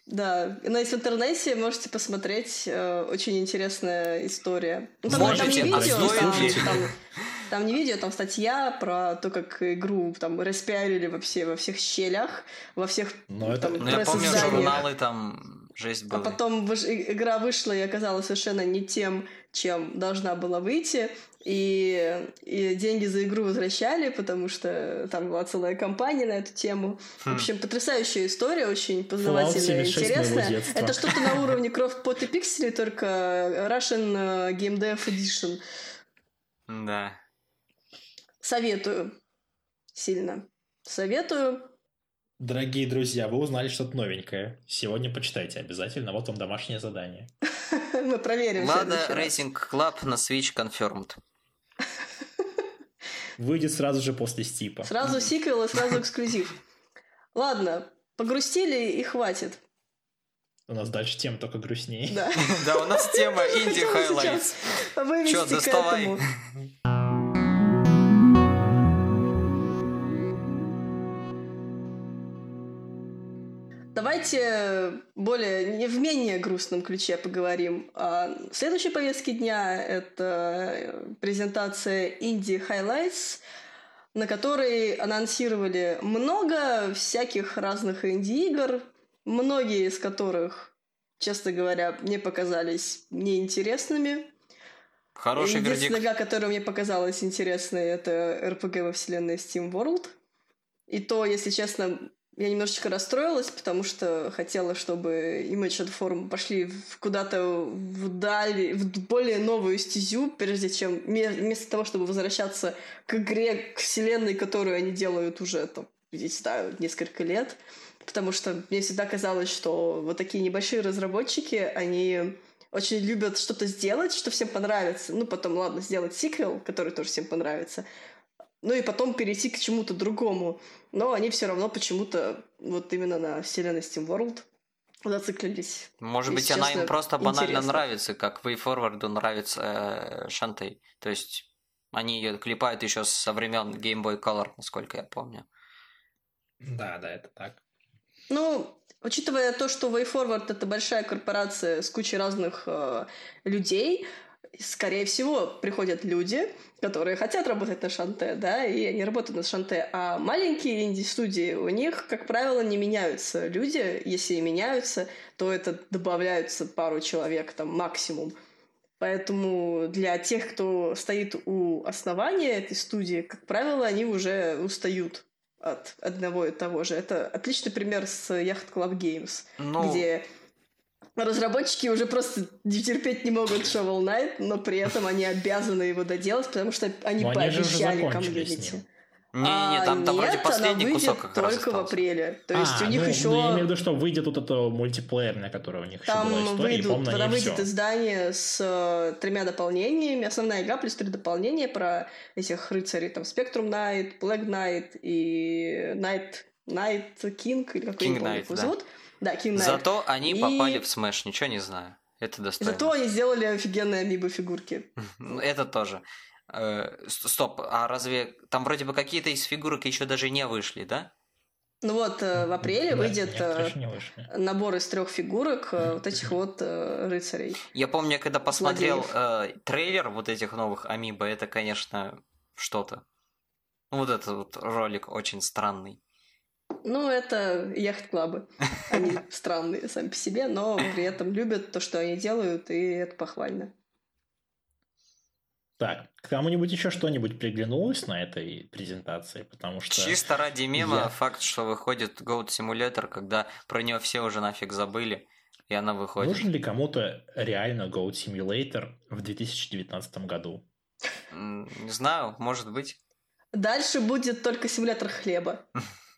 Да, да. Она есть в интернете, можете посмотреть. Э, очень интересная история. Ну, там, Можете, там не видео, там, там, там не видео, там статья про то, как игру там распиарили вообще во всех щелях, во всех Но там, это... Ну, я помню, журналы там жесть была. А потом игра вышла и оказалась совершенно не тем, чем должна была выйти и, и деньги за игру возвращали, потому что там была целая кампания на эту тему. Хм. В общем, потрясающая история, очень познавательная и интересная. Это что-то на уровне Крофт Пот и Пиксели, только Russian э, Game Dev Edition. Да. Советую. Сильно. Советую. Дорогие друзья, вы узнали что-то новенькое. Сегодня почитайте обязательно. Вот вам домашнее задание. Мы проверим. Лада Racing Club на Switch confirmed. Выйдет сразу же после Стипа. Сразу сиквел и сразу эксклюзив. Ладно, погрустили и хватит. У нас дальше тема только грустнее. Да. У нас тема Indie Highlights. Чё, доставай. Давайте более не в менее грустном ключе поговорим. А следующей повестке дня это презентация Indie Highlights, на которой анонсировали много всяких разных инди-игр, многие из которых, честно говоря, мне показались неинтересными. Хороший Единственная вердикт. игра, которая мне показалась интересной, это RPG во вселенной Steam World. И то, если честно, я немножечко расстроилась, потому что хотела, чтобы Image and Form пошли куда-то вдаль, в более новую стезю, прежде чем ме- вместо того, чтобы возвращаться к игре, к вселенной, которую они делают уже там, не знаю, несколько лет. Потому что мне всегда казалось, что вот такие небольшие разработчики, они очень любят что-то сделать, что всем понравится. Ну, потом, ладно, сделать сиквел, который тоже всем понравится. Ну и потом перейти к чему-то другому. Но они все равно почему-то вот именно на вселенной Steam World зациклились. Может быть, Если она им честно, просто банально интересно. нравится, как WayForward нравится э, Шантей. То есть они ее клепают еще со времен Game Boy Color, насколько я помню. Да, да, это так. Ну, учитывая то, что WayForward это большая корпорация с кучей разных э, людей, скорее всего, приходят люди, которые хотят работать на Шанте, да, и они работают на Шанте, а маленькие инди-студии, у них, как правило, не меняются люди, если и меняются, то это добавляются пару человек там максимум. Поэтому для тех, кто стоит у основания этой студии, как правило, они уже устают от одного и того же. Это отличный пример с Yacht Club Games, Ну, где разработчики уже просто не терпеть не могут Shovel Knight, но при этом они обязаны его доделать, потому что они Но они пообещали закончили с комьюнити. не-не-не, там, там А вроде нет, последний она кусок как раз только в остался. апреле. То есть А, у них ну, еще... ну, я имею в виду, что выйдет вот это мультиплеерное, которое у них еще Там была история, и, выйдут, когда ней выйдет всё. издание с э, тремя дополнениями. Основная игра плюс три дополнения про этих рыцарей. Там Spectrum Knight, Black Knight и Night, Night King, или как я не King Knight, да. зовут. Да, King Knight. Зато они И- попали в Smash, ничего не знаю. Это достойно. Зато они сделали офигенные амибо-фигурки. Ну, Это тоже. Э, Стоп, а разве там вроде бы какие-то из фигурок еще даже не вышли, да? Ну вот, э, в апреле Да, выйдет э, еще не вышли. набор из трех фигурок вот этих вот рыцарей. Я помню, когда посмотрел э, трейлер вот этих новых Амибо, это, конечно, что-то. Вот этот вот ролик очень странный. Ну, это яхт-клабы. Они странные сами по себе, но при этом любят то, что они делают, и это похвально. Так, кому-нибудь еще что-нибудь приглянулось на этой презентации? Потому что... Чисто ради мема я- факт, что выходит Goat Simulator, когда про нее все уже нафиг забыли, и она выходит. Нужен ли кому-то реально Goat Simulator в 2019 году? Не знаю, может быть. Дальше будет только симулятор хлеба.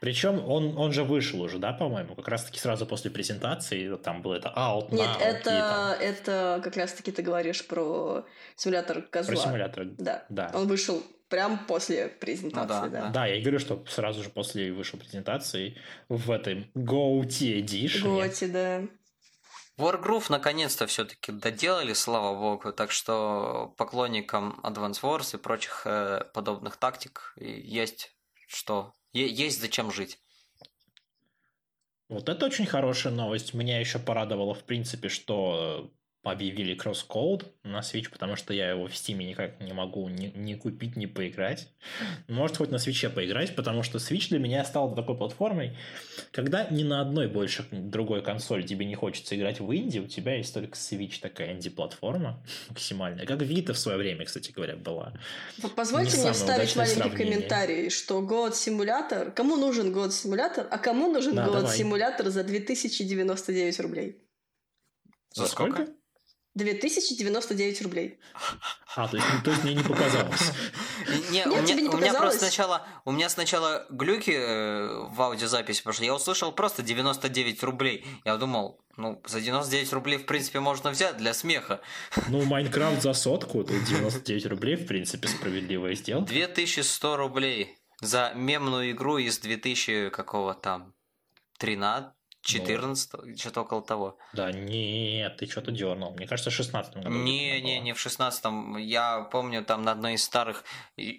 Причем он, он же вышел уже, да, по-моему, как раз-таки сразу после презентации, там было это out, Нет, это, там это как раз-таки ты говоришь про симулятор козла. про симулятор. Да. Да. Он вышел прям после презентации, Ну да, да. да. Да, я и говорю, что сразу же после вышел презентации в этой GoT Edition. Готи, да. Wargroove наконец-то все-таки доделали, слава богу, так что поклонникам Advance Wars и прочих э, подобных тактик есть что, есть зачем жить. Вот это очень хорошая новость. Меня еще порадовало, в принципе, что э, объявили CrossCode на Switch, потому что я его в Steam никак не могу ни, ни купить, ни поиграть. Может, хоть на Switch поиграть, потому что Switch для меня стал такой платформой, когда ни на одной больше другой консоли тебе не хочется играть в инди, у тебя есть только Switch такая инди-платформа максимальная, как Vita в свое время, кстати говоря, была. Позвольте Не мне вставить маленький сравнение. комментарий, что God Simulator... Кому нужен God Simulator, а кому нужен Да, God давай. Simulator за 2099 рублей? За сколько? 2099 рублей. А, то есть, то есть мне не показалось. Не, у, меня, у меня просто сначала, у меня сначала глюки э, в аудиозаписи, потому что я услышал просто 99 рублей. Я думал, ну, за 99 рублей, в принципе, можно взять для смеха. Ну, Майнкрафт за сотку, это 99 рублей, в принципе, справедливое сделать. 2100 рублей за мемную игру из 2000 какого там 13 14 ну, что-то около того. Да, нет, ты что-то дернул. Мне кажется, в 16 году. Не, не, не в 16 Я помню, там на одной из старых,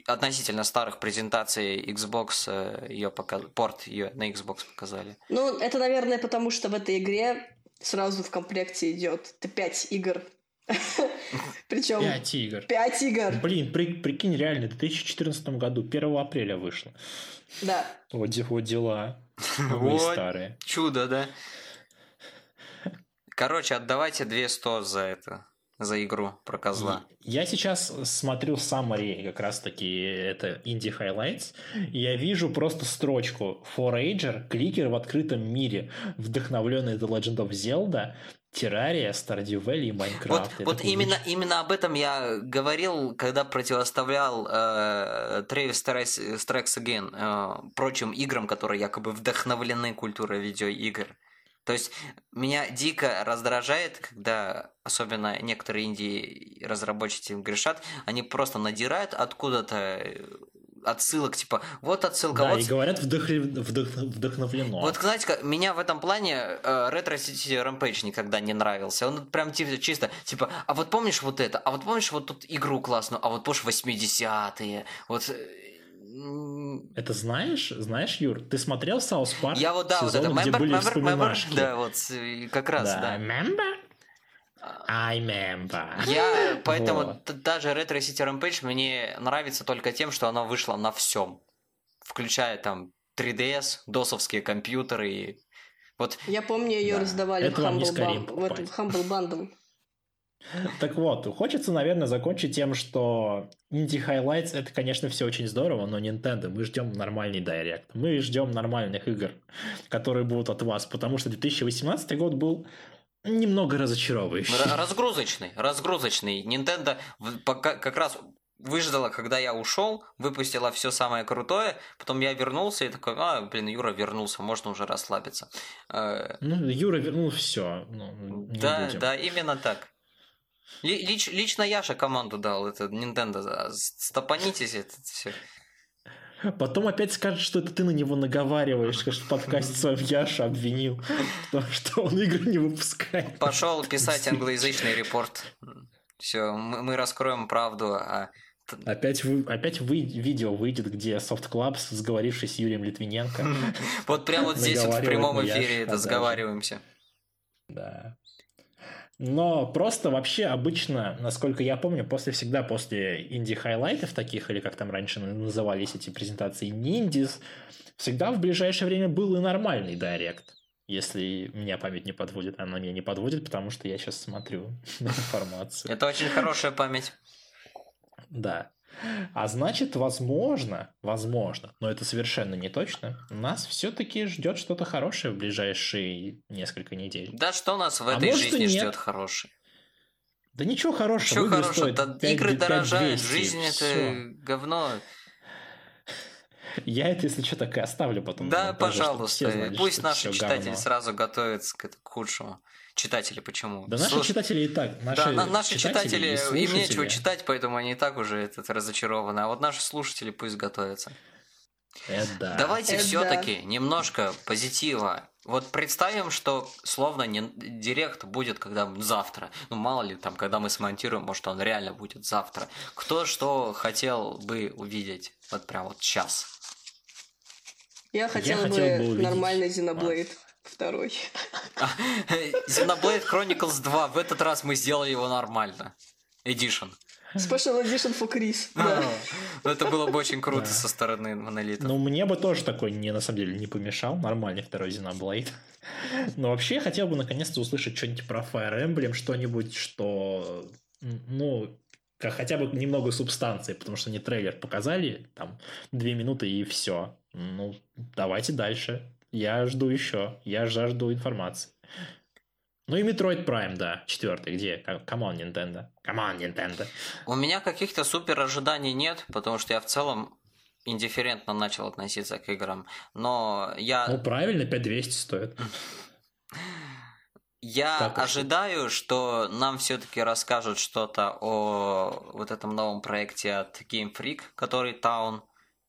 относительно старых презентаций Xbox э, ее показ... порт ее на Xbox показали. Ну, это, наверное, потому что в этой игре сразу в комплекте идет 5 игр. Причем 5 игр. 5 игр. Блин, при, прикинь, реально, в 2014 году, 1 апреля вышло. Да. Вот, вот дела. Вот старые. Чудо, да? Короче, отдавайте 200 за это за игру про козла. Я сейчас смотрю summary, как раз таки это Indie Highlights, и я вижу просто строчку Forager, кликер в открытом мире, вдохновленный The Legend of Zelda, Террария, Stardew Valley и Майнкрафт. Вот, вот именно, именно об этом я говорил, когда противоставлял э, Travis Strikes Again э, прочим играм, которые якобы вдохновлены культурой видеоигр. То есть меня дико раздражает, когда особенно некоторые инди разработчики грешат, они просто надирают откуда-то э, отсылок, типа, вот отсылка, да, вот... и говорят вдох... Вдох... вдохновлено. Вот, знаете, меня в этом плане э, Retro City Rampage никогда не нравился. Он прям типа, чисто, типа, а вот помнишь вот это, а вот помнишь вот тут игру классную, а вот помнишь 80-е, вот э, это знаешь, знаешь, Юр, ты смотрел South Park? Я вот, да, сезон, вот это, где member, были member, member, да, вот, как раз, да. да. Member? I remember. Я, поэтому вот. даже Retro City Rampage мне нравится только тем, что она вышла на всем, включая там 3DS, досовские компьютеры и вот. Я помню, ее да. раздавали в Humble, Bundle, в, этом, в Humble Bundle. Так вот, хочется, наверное, закончить тем, что Indie Highlights это, конечно, все очень здорово, но Nintendo, мы ждем нормальный Direct. Мы ждем нормальных игр, которые будут от вас, потому что 2018 год был немного разочаровывающий. Разгрузочный, разгрузочный. Nintendo как раз выждала, когда я ушел, выпустила все самое крутое, потом я вернулся и такой, а, блин, Юра вернулся, можно уже расслабиться. Э, ну, Юра вернул все. Ну, да, будем. да, именно так. Лич, лично Яша команду дал, это Nintendo. Стопанитесь, это все. Потом опять скажет, что это ты на него наговариваешь, что в подкасте своем Яша обвинил, что он игры не выпускает. Пошел писать англоязычный report. Все, мы, раскроем правду. А... Опять, вы, опять вы, видео выйдет, где Soft Club, сговорившись с Юрием Литвиненко. Вот прямо вот здесь в прямом эфире это сговариваемся. Да. Но просто вообще обычно, насколько я помню, после всегда после Indie Highlight ов таких, или как там раньше назывались эти презентации, Nindies, всегда в ближайшее время был и нормальный директ. Если меня память не подводит, она меня не подводит, потому что я сейчас смотрю информацию. Это очень хорошая память. Да. А значит, возможно, возможно, но это совершенно не точно, нас все-таки ждет что-то хорошее в ближайшие несколько недель. Да что нас в а этой а жизни ждет хорошее? Да ничего хорошего. Ничего хорошего. Да 5, игры 5, дорожают, 200, жизнь это говно. Я это, если что, так и оставлю потом. Да, монтаже, пожалуйста. Знали, Пусть наши читатели говно. сразу готовятся к, к худшему. Читатели почему? Да наши Слуш... читатели и так. Наши да, наши читатели, читатели им нечего читать, поэтому они и так уже этот, разочарованы. А вот наши слушатели пусть готовятся. Это да. Давайте все-таки да. немножко позитива. Вот представим, что словно не директ будет когда завтра. Ну мало ли там, когда мы смонтируем, может он реально будет завтра. Кто что хотел бы увидеть вот прям вот сейчас? Я хотела Я бы, хотел бы увидеть... нормальный Xenoblade. А второй. Xenoblade Chronicles 2. В этот раз мы сделали его нормально. Edition. Special Edition for Chris. Да. Ну, это было бы очень круто со стороны Монолита. Ну, мне бы тоже такой, не, на самом деле, не помешал. Нормальный второй Xenoblade. Но вообще я хотел бы наконец-то услышать что-нибудь про Fire Emblem, что-нибудь, что, ну, как хотя бы немного субстанции, потому что не трейлер показали, там, две минуты и все. Ну, давайте дальше. Я жду еще. Я жажду информации. Ну и Metroid Prime, да, четвертый, где? Come on, Nintendo. Come on, Nintendo. У меня каких-то супер ожиданий нет, потому что я в целом индифферентно начал относиться к играм. Но я... Ну, правильно, 5200 стоит. Я так, ожидаю, что нам все-таки расскажут что-то о вот этом новом проекте от Game Freak, который Town,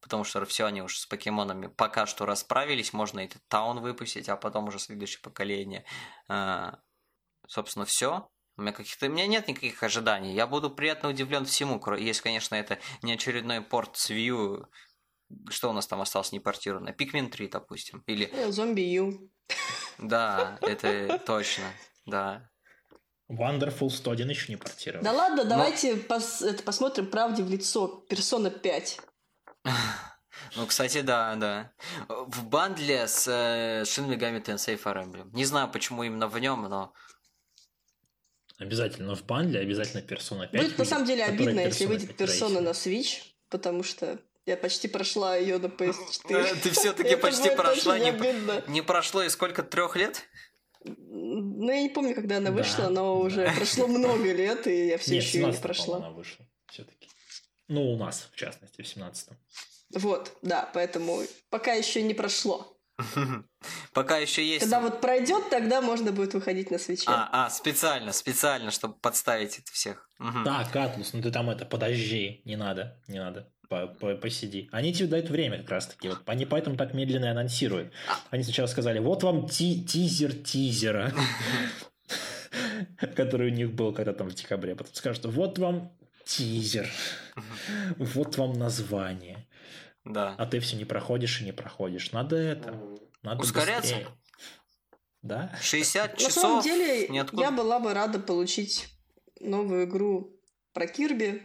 потому что все они уже с покемонами пока что расправились, можно и Town выпустить, а потом уже следующее поколение. А, собственно, все. У меня каких-то, у меня нет никаких ожиданий. Я буду приятно удивлен всему, если, конечно, это не очередной порт с View. Что у нас там осталось не портировано? Pikmin 3, допустим. Или... Зомби Ю. Да, это точно, да. Wonderful 101 еще не портировал. Да ладно, давайте пос это, посмотрим правде в лицо. Персона 5. Ну, кстати, да, да. В бандле с э, Shin Megami Tensei Fire Emblem. Не знаю, почему именно в нем, но... Обязательно в бандле, обязательно Persona 5. Будет выйдет, на самом деле обидно, если выйдет Persona на Switch, потому что я почти прошла ее на PS4. Ты все-таки почти прошла, не, прошло и сколько, трех лет? Ну, я не помню, когда она вышла, но уже прошло много лет, и я все еще не прошла. она вышла. Ну, у нас, в частности, в 17-м. Вот, да, поэтому пока еще не прошло. Пока еще есть. Когда вот пройдет, тогда можно будет выходить на свече. А, а, специально, специально, чтобы подставить это всех. Так, Атлус, ну ты там это, подожди, не надо, не надо посиди. Они тебе дают время как раз таки. Вот они поэтому так медленно анонсируют. А. Они сначала сказали, вот вам ти тизер тизера, который у них был когда там в декабре. Потом скажут, вот вам тизер, вот вам название. Да. А ты все не проходишь и не проходишь. Надо это. Надо Ускоряться. Быстрее. Да? 60 часов. На самом деле, ниоткуда... я была бы рада получить новую игру про Кирби,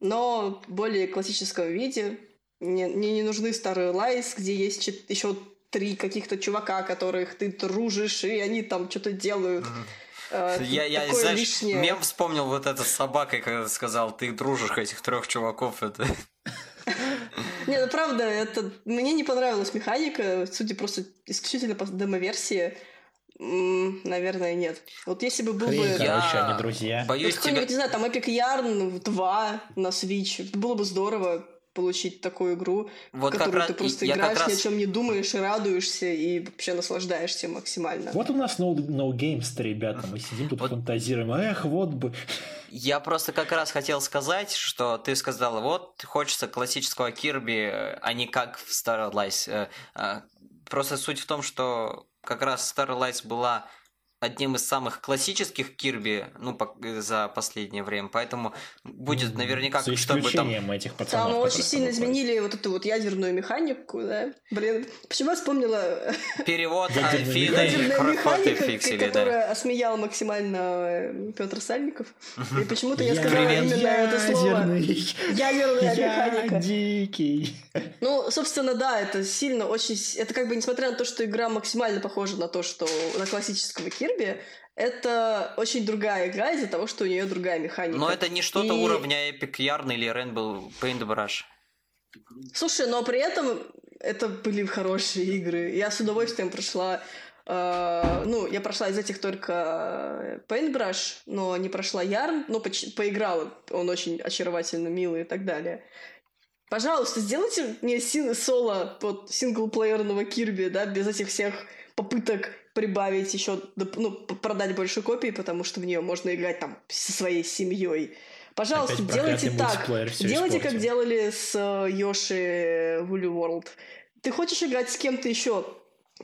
но в более классическом виде. Мне, мне не нужны старые лайс, где есть еще три каких-то чувака, которых ты дружишь, и они там что-то делают. Mm. Я, я знаешь, лишнее. мем вспомнил вот этот с собакой, когда сказал, ты дружишь этих трех чуваков. Это... Не, ну правда, это мне не понравилась механика, судя просто исключительно по демо-версии. Наверное, нет. Вот если бы был Хрень, бы... короче, они друзья. Боюсь тебя... не знаю, там Epic Yarn 2 на Switch. Было бы здорово получить такую игру, вот в которую раз, ты просто играешь, раз... ни о чем не думаешь и радуешься, и вообще наслаждаешься максимально. Вот у нас no, no games ребята, мы сидим тут вот... фантазируем, эх, вот бы... Я просто как раз хотел сказать, что ты сказала, вот, хочется классического Кирби, а не как в Starlight. Э, а, просто суть в том, что как раз Starlight была одним из самых классических Кирби, ну, по, за последнее время, поэтому будет наверняка, За чтобы там... этих пацанов, Там очень сильно изменили вот эту вот ядерную механику, да? Блин, почему я вспомнила... Перевод Альфины Хроты фиксили, которая осмеял максимально э, Петр Сальников. И почему-то я сказала именно это слово. Ядерная механика. дикий. Ну, собственно, да, это сильно очень... Это как бы, несмотря на то, что игра максимально похожа на то, что на классического Кирби, Кирби, это очень другая игра из-за того, что у нее другая механика. Но это не что-то и... уровня Epic Yarn или Rainbow Paintbrush. Слушай, но при этом это были хорошие игры. Я с удовольствием прошла Uh, ну, я прошла из этих только Paintbrush, но не прошла Yarn, но по поиграла, он очень очаровательно милый и так далее. Пожалуйста, сделайте мне соло вот синглплеерного Кирби, да, без этих всех попыток прибавить еще, ну, продать больше копий, потому что в нее можно играть там со своей семьей. Пожалуйста, Опять делайте так. Делайте, как делали с э, Йоши Woolly World. Ты хочешь играть с кем-то еще?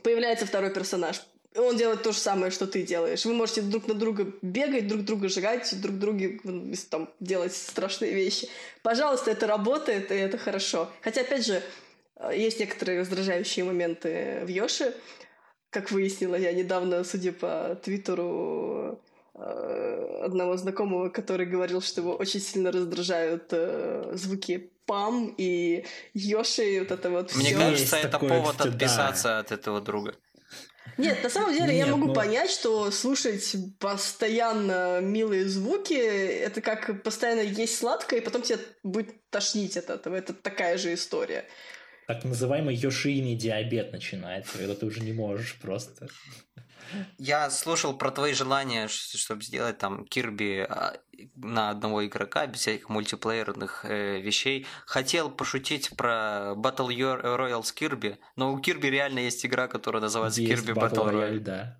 Появляется второй персонаж. Он делает то же самое, что ты делаешь. Вы можете друг на друга бегать, друг друга жрать, друг друге там, делать страшные вещи. Пожалуйста, это работает, и это хорошо. Хотя, опять же, э, есть некоторые раздражающие моменты в Йоши. Как выяснила я недавно, судя по твиттеру э, одного знакомого, который говорил, что его очень сильно раздражают э, звуки пам и Йоши, и вот это вот Мне кажется, это повод да. отписаться от этого друга. Нет, на самом деле Нет, я могу ну... понять, что слушать постоянно милые звуки, это как постоянно есть сладкое, и потом тебе будет тошнить от этого. Это такая же история. Так называемый йошийный диабет начинается, когда ты уже не можешь просто. Я слушал про твои желания, чтобы сделать там Кирби а, на одного игрока без всяких мультиплеерных э, вещей. Хотел пошутить про Battle Royale с Кирби, но у Кирби реально есть игра, которая называется Кирби Battle, Battle Royale. Royale. Да.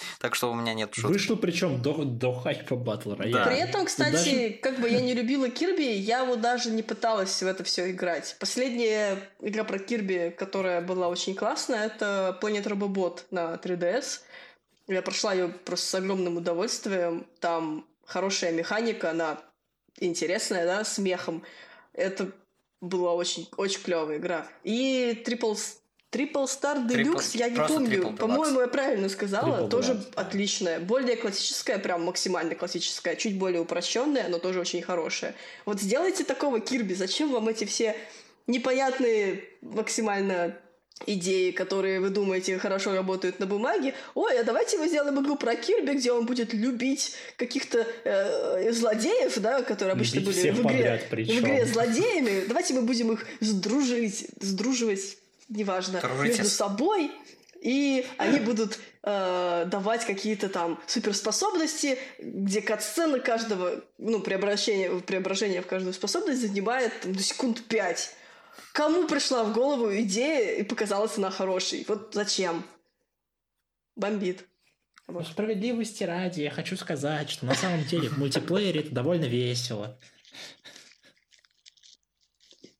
Так что у меня нет шуток. Вышло причем до, до хайпа Battle Royale. Да. При этом, кстати, даже... как бы я не любила Кирби, я вот даже не пыталась в это все играть. Последняя игра про Кирби, которая была очень классная, это Planet Robobot на 3DS. Я прошла ее просто с огромным удовольствием. Там хорошая механика, она интересная, да, с мехом. Это была очень, очень клевая игра. И Triple Triple Star Deluxe, я не помню, по-моему, я правильно сказала, Triple тоже Deluxe. отличная. Более классическая, прям максимально классическая, чуть более упрощенная, но тоже очень хорошая. Вот сделайте такого Кирби, зачем вам эти все непонятные максимально идеи, которые вы думаете хорошо работают на бумаге. Ой, а давайте мы сделаем игру про Кирби, где он будет любить каких-то э, злодеев, да, которые обычно любить были в игре, в игре злодеями. Давайте мы будем их сдружить, сдруживать неважно, Дружите. между собой, и они будут э, давать какие-то там суперспособности, где катсцена каждого, ну, преображение, преображение в каждую способность занимает там, до секунд пять. Кому пришла в голову идея и показалась она хорошей? Вот зачем? Бомбит. Вот. Справедливости ради, я хочу сказать, что на самом деле в мультиплеере это довольно весело.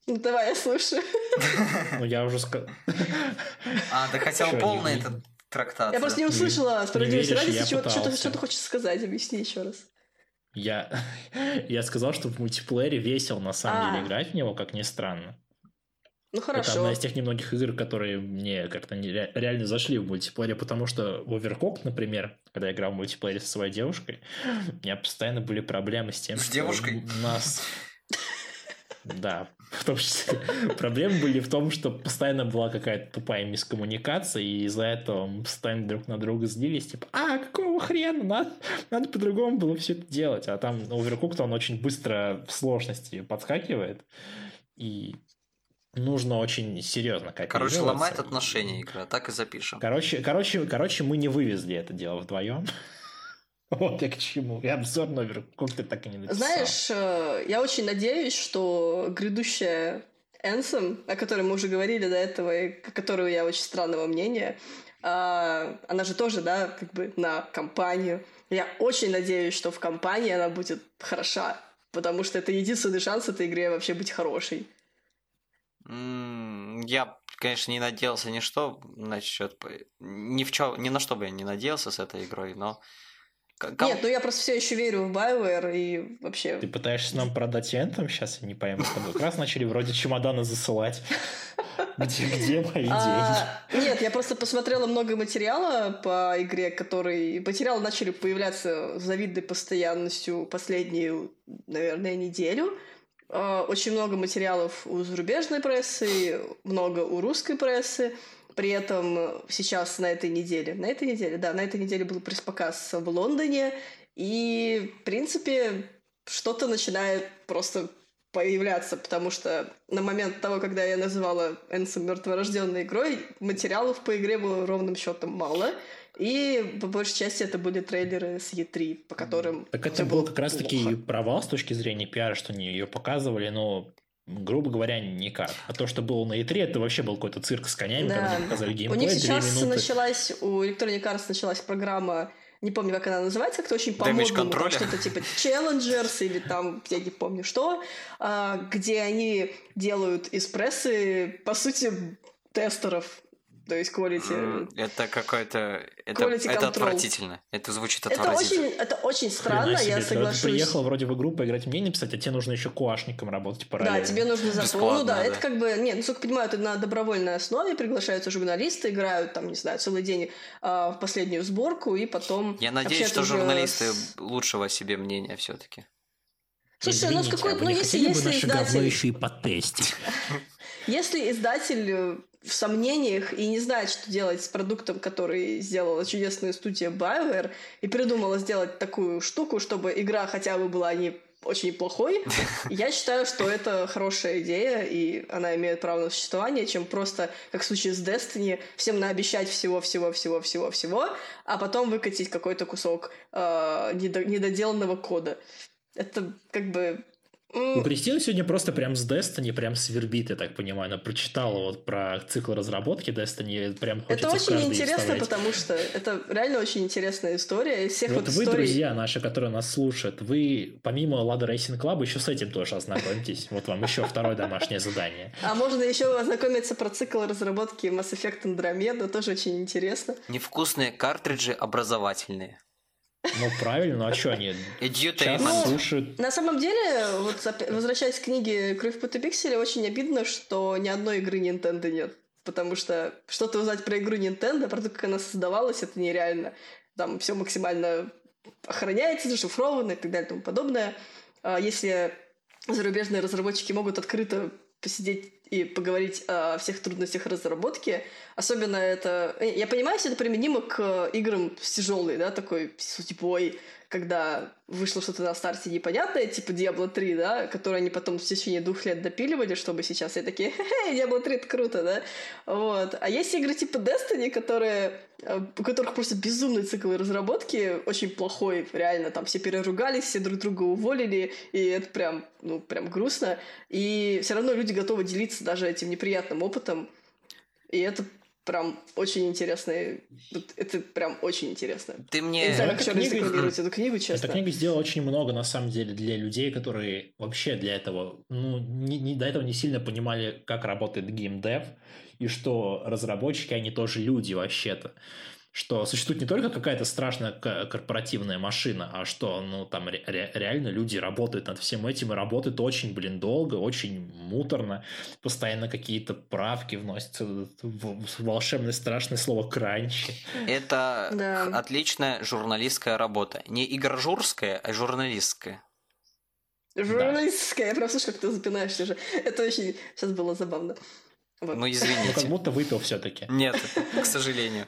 Ну, давай, я слушаю. Ну, я уже сказал. А, ты хотел полный этот трактат. Я просто не услышала справедливости ради, что ты хочешь сказать, объясни еще раз. Я, я сказал, что в мультиплеере весело на самом а. деле играть в него, как ни странно. Ну хорошо. Это одна из тех немногих игр, которые мне как-то не, реально зашли в мультиплеере, потому что в Overcooked, например, когда я играл в мультиплеере со своей девушкой, у меня постоянно были проблемы с тем, с что девушкой? у нас да, в том числе. Проблемы были в том, что постоянно была какая-то тупая мискоммуникация, и из-за этого мы постоянно друг на друга злились, типа, а, какого хрена, надо, надо по-другому было все это делать. А там Overcooked, он очень быстро в сложности подскакивает, и нужно очень серьезно как Короче, ломает отношения игра, так и запишем. Короче, короче, короче, мы не вывезли это дело вдвоем. Вот я к чему. И обзор номер, как ты так и не написал. Знаешь, э, я очень надеюсь, что грядущая Энсом, о которой мы уже говорили до этого, и о которой я очень странного мнения, а, она же тоже, да, как бы на компанию. Я очень надеюсь, что в компании она будет хороша, потому что это единственный шанс этой игре вообще быть хорошей. Я, конечно, не надеялся ни что насчет... Ни, в чё, ни на что бы я не надеялся с этой игрой, но Ком... Нет, ну я просто все еще верю в BioWare и вообще... Ты пытаешься нам продать Anthem? Сейчас я не пойму. Как раз начали вроде чемоданы засылать. Где, где мои а, деньги? Нет, я просто посмотрела много материала по игре, который... Материалы начали появляться с завидной постоянностью последнюю, наверное, неделю. А, очень много материалов у зарубежной прессы, много у русской прессы. При этом э, сейчас на этой неделе, на этой неделе, да, на этой неделе был пресс-показ в Лондоне, и, в принципе, что-то начинает просто появляться, потому что на момент того, когда я называла Энсом мертворожденной игрой, материалов по игре было ровным счетом мало. И по большей части это были трейлеры с E3, по которым... Так это был как раз-таки провал с точки зрения пиара, что они ее показывали, но грубо говоря, никак. А то, что было на E3, это вообще был какой-то цирк с конями, да. когда они показали геймплей. У них сейчас минуты. началась, у Electronic Arts началась программа не помню, как она называется, как-то очень по-модному, что-то типа Challengers или там, я не помню что, а, где они делают из прессы, по сути, тестеров то есть quality... Это какой-то... Это, это отвратительно. Это звучит отвратительно. Это очень, это очень странно, себе, я соглашусь. Ты приехал вроде в игру поиграть мне не писать, а тебе нужно еще куашником работать параллельно. Да, тебе нужно за Ну да, да, это как бы... Нет, насколько понимаю, это на добровольной основе приглашаются журналисты, играют там, не знаю, целый день э, в последнюю сборку, и потом... Я надеюсь, что журналисты с... лучшего о себе мнения все-таки. Слушай, ну с какой... А ну если, если издатель... еще и потестить? Если издатель в сомнениях и не знает, что делать с продуктом, который сделала чудесная студия BioWare, и придумала сделать такую штуку, чтобы игра хотя бы была не очень плохой. Я считаю, что это хорошая идея, и она имеет право на существование, чем просто, как в случае с Destiny, всем наобещать всего-всего-всего-всего-всего, а потом выкатить какой-то кусок э, недоделанного кода. Это как бы у Кристины сегодня просто прям с Destiny прям свербит, я так понимаю. Она прочитала вот про цикл разработки Destiny, прям Это очень интересно, вставлять. потому что это реально очень интересная история. Из всех вот, вот вы, историй... друзья наши, которые нас слушают, вы помимо Лада Racing Club еще с этим тоже ознакомьтесь. Вот вам еще второе домашнее задание. А можно еще ознакомиться про цикл разработки Mass Effect Andromeda, тоже очень интересно. Невкусные картриджи образовательные. Ну, правильно, ну а что они час ну, слушают? На самом деле, вот возвращаясь к книге «Кровь по пикселя», очень обидно, что ни одной игры Nintendo нет. Потому что что-то узнать про игру Nintendo, про то, как она создавалась, это нереально. Там все максимально охраняется, зашифровано и так далее и тому подобное. А если зарубежные разработчики могут открыто посидеть и поговорить о всех трудностях разработки. Особенно это... Я понимаю, если это применимо к играм с тяжелой, да, такой судьбой, когда вышло что-то на старте непонятное, типа Diablo 3, да, которое они потом в течение двух лет допиливали, чтобы сейчас все такие, хе-хе, Diablo 3 это круто, да, вот. А есть игры типа Destiny, которые, э, у которых просто безумный цикл разработки, очень плохой, реально, там все переругались, все друг друга уволили, и это прям, ну, прям грустно, и все равно люди готовы делиться даже этим неприятным опытом, и это прям очень интересно. Это прям очень интересно. Ты мне... Я не знаю, как еще книга... эту книгу, честно. Эта книга сделала очень много, на самом деле, для людей, которые вообще для этого, ну, не, не, до этого не сильно понимали, как работает геймдев, и что разработчики, они тоже люди вообще-то что существует не только какая-то страшная корпоративная машина, а что, ну, там ре- реально люди работают над всем этим и работают очень, блин, долго, очень муторно, постоянно какие-то правки вносятся в волшебное страшное слово «кранчи». Это да. отличная журналистская работа. Не игрожурская, а журналистская. Журналистская. Да. Я прям слышу, как ты запинаешься уже. Это очень сейчас было забавно. Вот. Ну, извините. Ну, как будто выпил все-таки. Нет, к сожалению.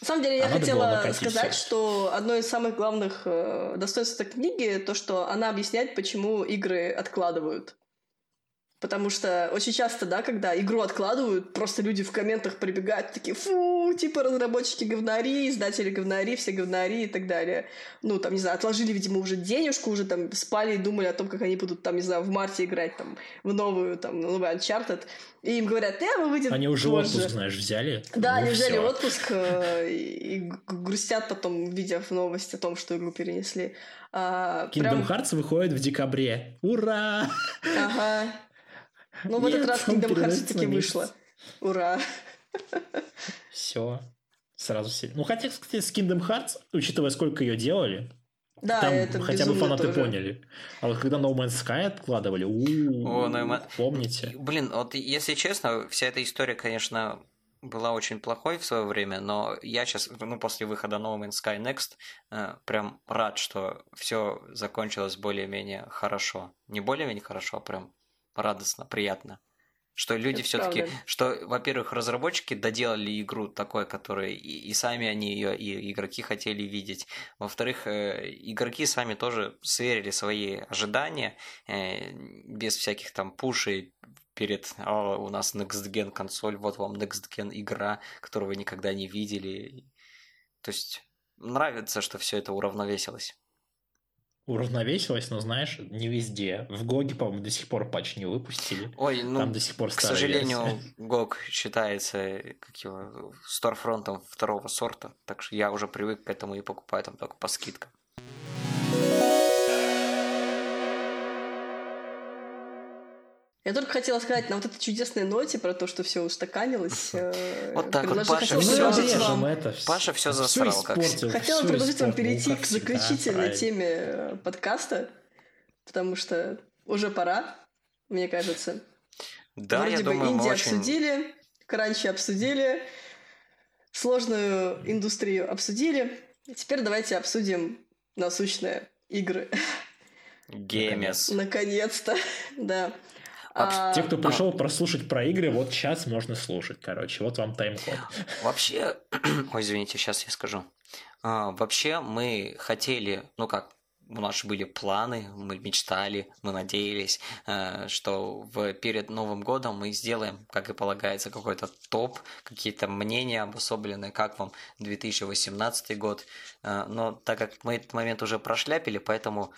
На самом деле, я а хотела сказать, все. что одно из самых главных э, достоинств этой книги то, что она объясняет, почему игры откладывают. Потому что очень часто, да, когда игру откладывают, просто люди в комментах прибегают такие, фу, типа разработчики говнари, издатели говнари, все говнари и так далее. Ну, там, не знаю, отложили, видимо, уже денежку, уже там спали и думали о том, как они будут, там, не знаю, в марте играть там в новую, там, новый Uncharted. И им говорят, э, вы выйдет Они уже позже. отпуск, знаешь, взяли. Да, ну, они взяли все. отпуск э, и грустят потом, видя в новости о том, что игру перенесли. А, Kingdom прям... Hearts выходит в декабре. Ура! Ага. Ну, в этот раз Kingdom Hearts таки вышло. Ура! Все. Сразу все. Ну, хотя, кстати, с Kingdom Hearts, учитывая, сколько ее делали, да, Там это хотя бы фанаты тоже. поняли. А вот когда No Man's Sky откладывали, у О, no Man... помните? Блин, вот если честно, вся эта история, конечно, была очень плохой в свое время, но я сейчас, ну, после выхода No Man's Sky Next, э, прям рад, что все закончилось более-менее хорошо. Не более-менее хорошо, а прям радостно, приятно. Что люди все-таки, что, во-первых, разработчики доделали игру такой, которой и, и сами они ее, и игроки хотели видеть. Во-вторых, э, игроки сами тоже сверили свои ожидания э, без всяких там пушей перед О, у нас Next Gen консоль, вот вам Next Gen игра, которую вы никогда не видели. То есть нравится, что все это уравновесилось уравновесилось, но знаешь, не везде. В Гоге, по-моему, до сих пор патч не выпустили. Ой, ну, Там до сих пор к сожалению, версия. Гог считается как его, сторфронтом второго сорта, так что я уже привык к этому и покупаю там только по скидкам. Я только хотела сказать на вот этой чудесной ноте про то, что все устаканилось. Э, вот так вот, Паша все, вам... это, Паша все засрал, как Хотела предложить вам перейти к заключительной теме э, подкаста, потому что уже пора, мне кажется. Да, Вроде я бы думаю, Инди очень... обсудили, кранчи обсудили, сложную индустрию обсудили. теперь давайте обсудим насущные игры. Геймес. Наконец-то, да. А, Те, кто пришел прослушать про игры, вот сейчас можно слушать, короче. Вот вам тайм-код. Вообще, ой, извините, сейчас я скажу. А, вообще мы хотели, ну как, у нас были планы, мы мечтали, мы надеялись, э, что в, перед Новым годом мы сделаем, как и полагается, какой-то топ, какие-то мнения обособленные, как вам 2018 год. Э, но так как мы этот момент уже прошляпили, поэтому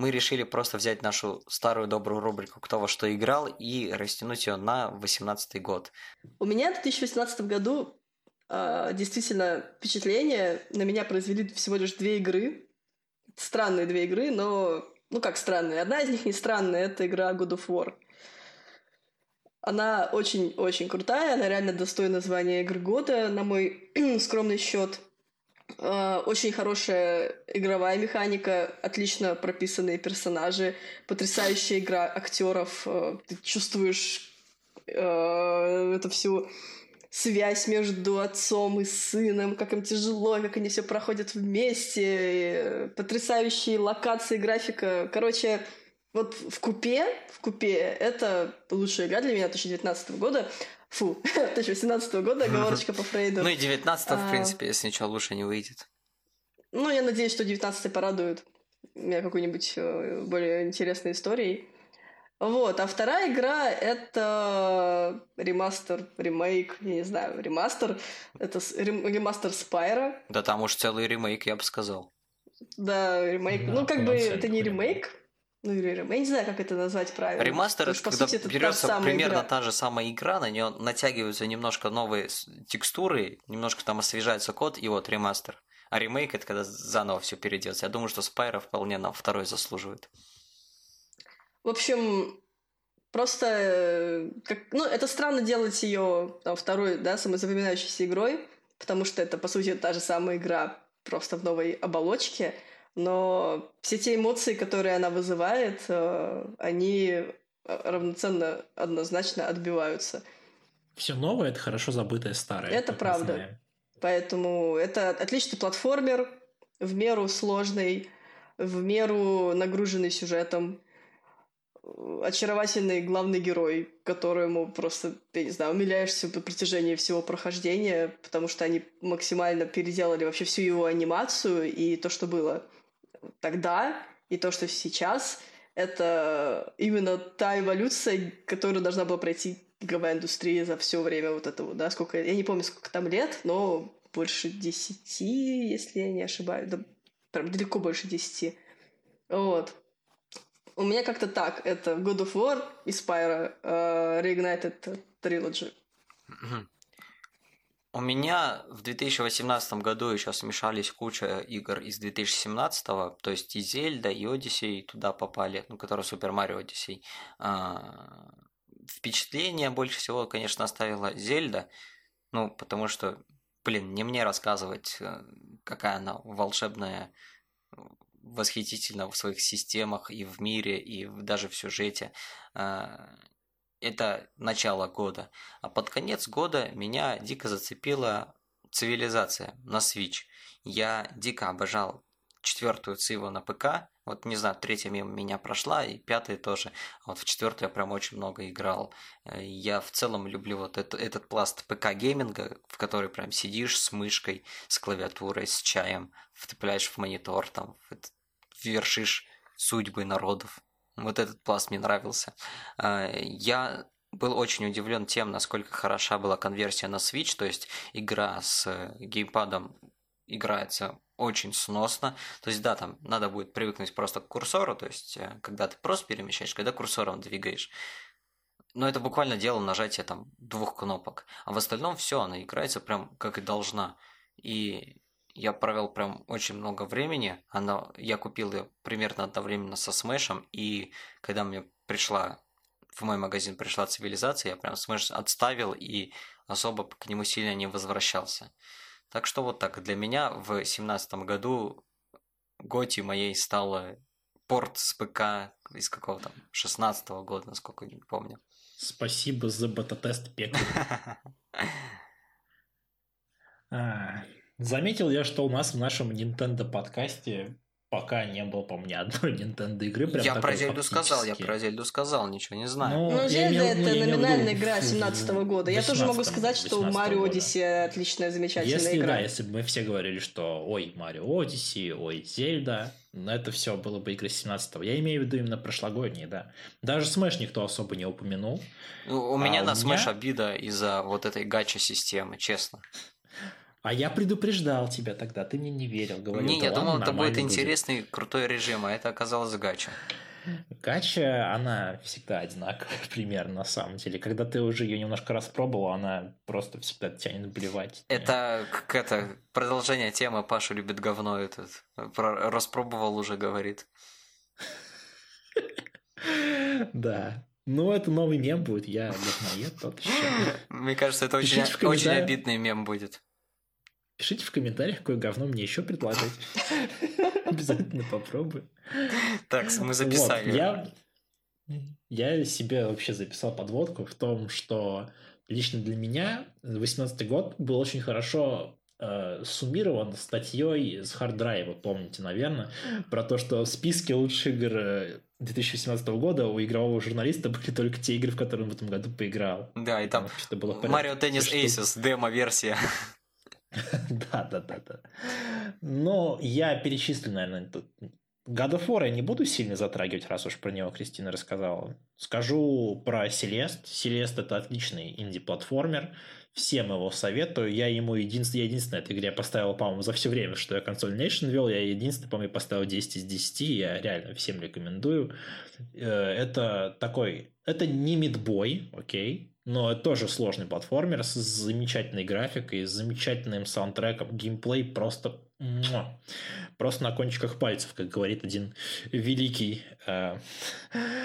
мы решили просто взять нашу старую добрую рубрику «Кто во что играл» и растянуть ее на 2018 год. У меня в 2018 году э, действительно впечатление на меня произвели всего лишь две игры, странные две игры, но... Ну, как странные? Одна из них не странная, это игра God of War. Она очень-очень крутая, она реально достойна звания игры года, на мой скромный счет. А, очень хорошая игровая механика, отлично прописанные персонажи, потрясающая игра актеров. А, ты чувствуешь э, эту всю связь между отцом и сыном, как им тяжело, как они все проходят вместе, потрясающие локации, графика. Короче, вот в купе, в купе это лучшая игра для меня 2019 года. Фу, 2018 года, оговорочка по Фрейду. Ну и 19 в а. принципе, если ничего лучше не выйдет. Ну, я надеюсь, что 19 порадует меня какой-нибудь э, более интересной историей. Вот, а вторая игра — это ремастер, ремейк, я не знаю, ремастер. Это ремастер Spyro. Да там уж целый ремейк, я бы сказал. Да, ремейк. Да, ну, как бы это не ремейк, ну или я не знаю, как это назвать правильно. Ремастер, это когда сути, берется та примерно игра. та же самая игра, на нее натягиваются немножко новые текстуры, немножко там освежается код, и вот ремастер. А ремейк это когда заново все переделать. Я думаю, что Spyro вполне на второй заслуживает. В общем, просто э, как, ну, это странно делать ее там, второй, да, самозапоминающейся игрой, потому что это, по сути, та же самая игра, просто в новой оболочке, но все те эмоции, которые она вызывает, э, они э, равноценно, однозначно отбиваются. Все новое – это хорошо забытое старое. Это правда. Поэтому это отличный платформер, в меру сложный, в меру нагруженный сюжетом очаровательный главный герой, которому просто, ты не знаю, умиляешься по протяжении всего прохождения, потому что они максимально переделали вообще всю его анимацию, и то, что было тогда, и то, что сейчас, это именно та эволюция, которую должна была пройти игровая индустрия за все время вот этого, да, сколько, я не помню, сколько там лет, но больше десяти, если я не ошибаюсь, да, прям далеко больше десяти. Вот. У меня как-то так. Это God of War и Spyro uh, Reignited Trilogy. У меня в 2018 году еще смешались куча игр из 2017, то есть и Зельда, и Одиссей туда попали, ну, которые Супер Марио Одиссей. А, впечатление больше всего, конечно, оставила Зельда, ну, потому что, блин, не мне рассказывать, э, какая она волшебная восхитительно в своих системах и в мире, и даже в сюжете. Это начало года. А под конец года меня дико зацепила цивилизация на Switch. Я дико обожал четвертую циву на ПК. Вот, не знаю, третья мимо меня прошла, и пятая тоже. А вот в четвертую я прям очень много играл. Э, я в целом люблю вот это, этот пласт ПК-гейминга, в который прям сидишь с мышкой, с клавиатурой, с чаем, втупляешь в монитор, там, вершишь судьбы народов. Вот этот пласт мне нравился. А, я был очень удивлен тем, насколько хороша была конверсия на Switch, то есть игра с э, геймпадом играется очень сносно. То есть, да, там надо будет привыкнуть просто к курсору, то есть, э, когда ты просто перемещаешь, когда курсором двигаешь. Но это буквально дело нажатия там двух кнопок. А в остальном все, она играется прям как и должна. И я провел прям очень много времени. Она, я купил ее примерно одновременно со Smash ем, и когда мне пришла в мой магазин пришла цивилизация, я прям Smash отставил и особо к нему сильно не возвращался. Так что вот так. Для меня в семнадцатом году GOTY моей стала порт с ПК из какого там 16 -го года, насколько не помню. Спасибо за бета-тест пек. Заметил я, что у нас в нашем Nintendo подкасте пока не было, по-моему, ни одной Nintendo игры. Прям я про Зельду фактически. сказал, я про Зельду сказал, ничего не знаю. Ну, Ну, Зельда имел- это ну, имел номинальная игра в 17 года. Я тоже могу 18-м, сказать, что 18-го Марио года. Одиссей отличная, замечательная Если, игра. да, если бы мы все говорили, что ой, Марио Одиссе, ой, Зельда, но это все было бы игры 17-го. Я имею в виду именно прошлогодние, да. Даже Smash никто особо не упомянул. Ну, У меня а на у Smash меня- обида из-за вот этой гача-системы, честно. А я предупреждал тебя тогда, ты мне не верил. Говорил, не, «Да я ладно, думал, это будет нормально интересный, крутой режим, а это оказалось гача. Гача, она всегда одинаковая примерно на самом деле. Когда ты уже ее немножко распробовал, она просто всегда тянет блевать. Это как это продолжение темы Паша любит говно этот. Про- распробовал уже говорит. Да. Ну, это новый мем будет. Я говноед тот еще. Мне кажется, это очень, очень обидный мем будет. Пишите в комментариях, какое говно мне еще предлагать. Обязательно попробую. Так, мы записали. Вот, я, я себе вообще записал подводку в том, что лично для меня 18 год был очень хорошо э, суммирован статьей с Hard Drive а, помните, наверное, про то, что в списке лучших игр э, 2018 года у игрового журналиста были только те игры, в которые он в этом году поиграл. Да, и там. Марио Теннис Aces, демо-версия. Да, да, да, да. Но я перечислю, наверное, тут. God of War я не буду сильно затрагивать, раз уж про него Кристина рассказала. Скажу про Селест. Селест это отличный инди-платформер. Всем его советую. Я ему единственный, я единственная этой игре поставил, по-моему, за все время, что я консоль Nation вел, я единственный, по-моему, поставил 10 из 10. Я реально всем рекомендую. Э, Это такой... Это не мидбой, окей, но это тоже сложный платформер с замечательной графикой, с замечательным саундтреком. Геймплей просто... муа. Просто на кончиках пальцев, как говорит один великий э,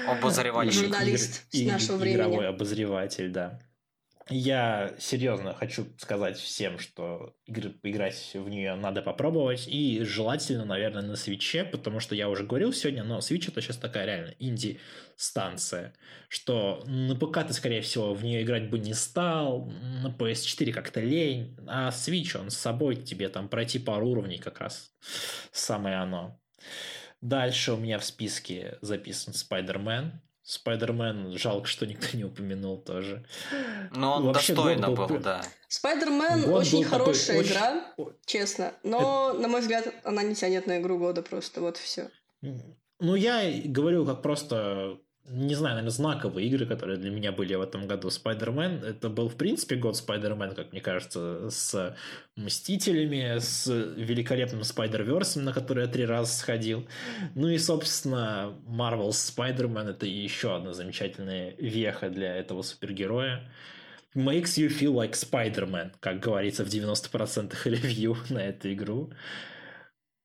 Обозревальщик. Журналист с и- нашего времени. Игровой обозреватель, да. Я серьезно хочу сказать всем, что игры, поиграть в нее надо попробовать. И желательно, наверное, на свече, потому что я уже говорил сегодня, но Switch это сейчас такая реально инди-станция, что на ПК ты, скорее всего, в нее играть бы не стал, на PS4 как-то лень, а Switch, он с собой тебе там пройти пару уровней как раз самое оно. Дальше у меня в списке записан Spider-Man. Spider-Man, жалко, что никто не упомянул тоже. Но он Вообще, достойно был был, да. Спайдермен очень был такой хорошая очень- игра, О- честно. Но, на мой взгляд, она не тянет на игру года просто. Вот все. Ну, я говорю как просто, не знаю, наверное, знаковые игры, которые для меня были в этом году. Spider-Man, это был, в принципе, год Spider-Man, как мне кажется, с Мстителями, с великолепным Spider-Verse, на который я три раза сходил. Ну и, собственно, Marvel's Spider-Man — это еще одна замечательная веха для этого супергероя. Makes you feel like Spider-Man, как говорится в 90% ревью на эту игру.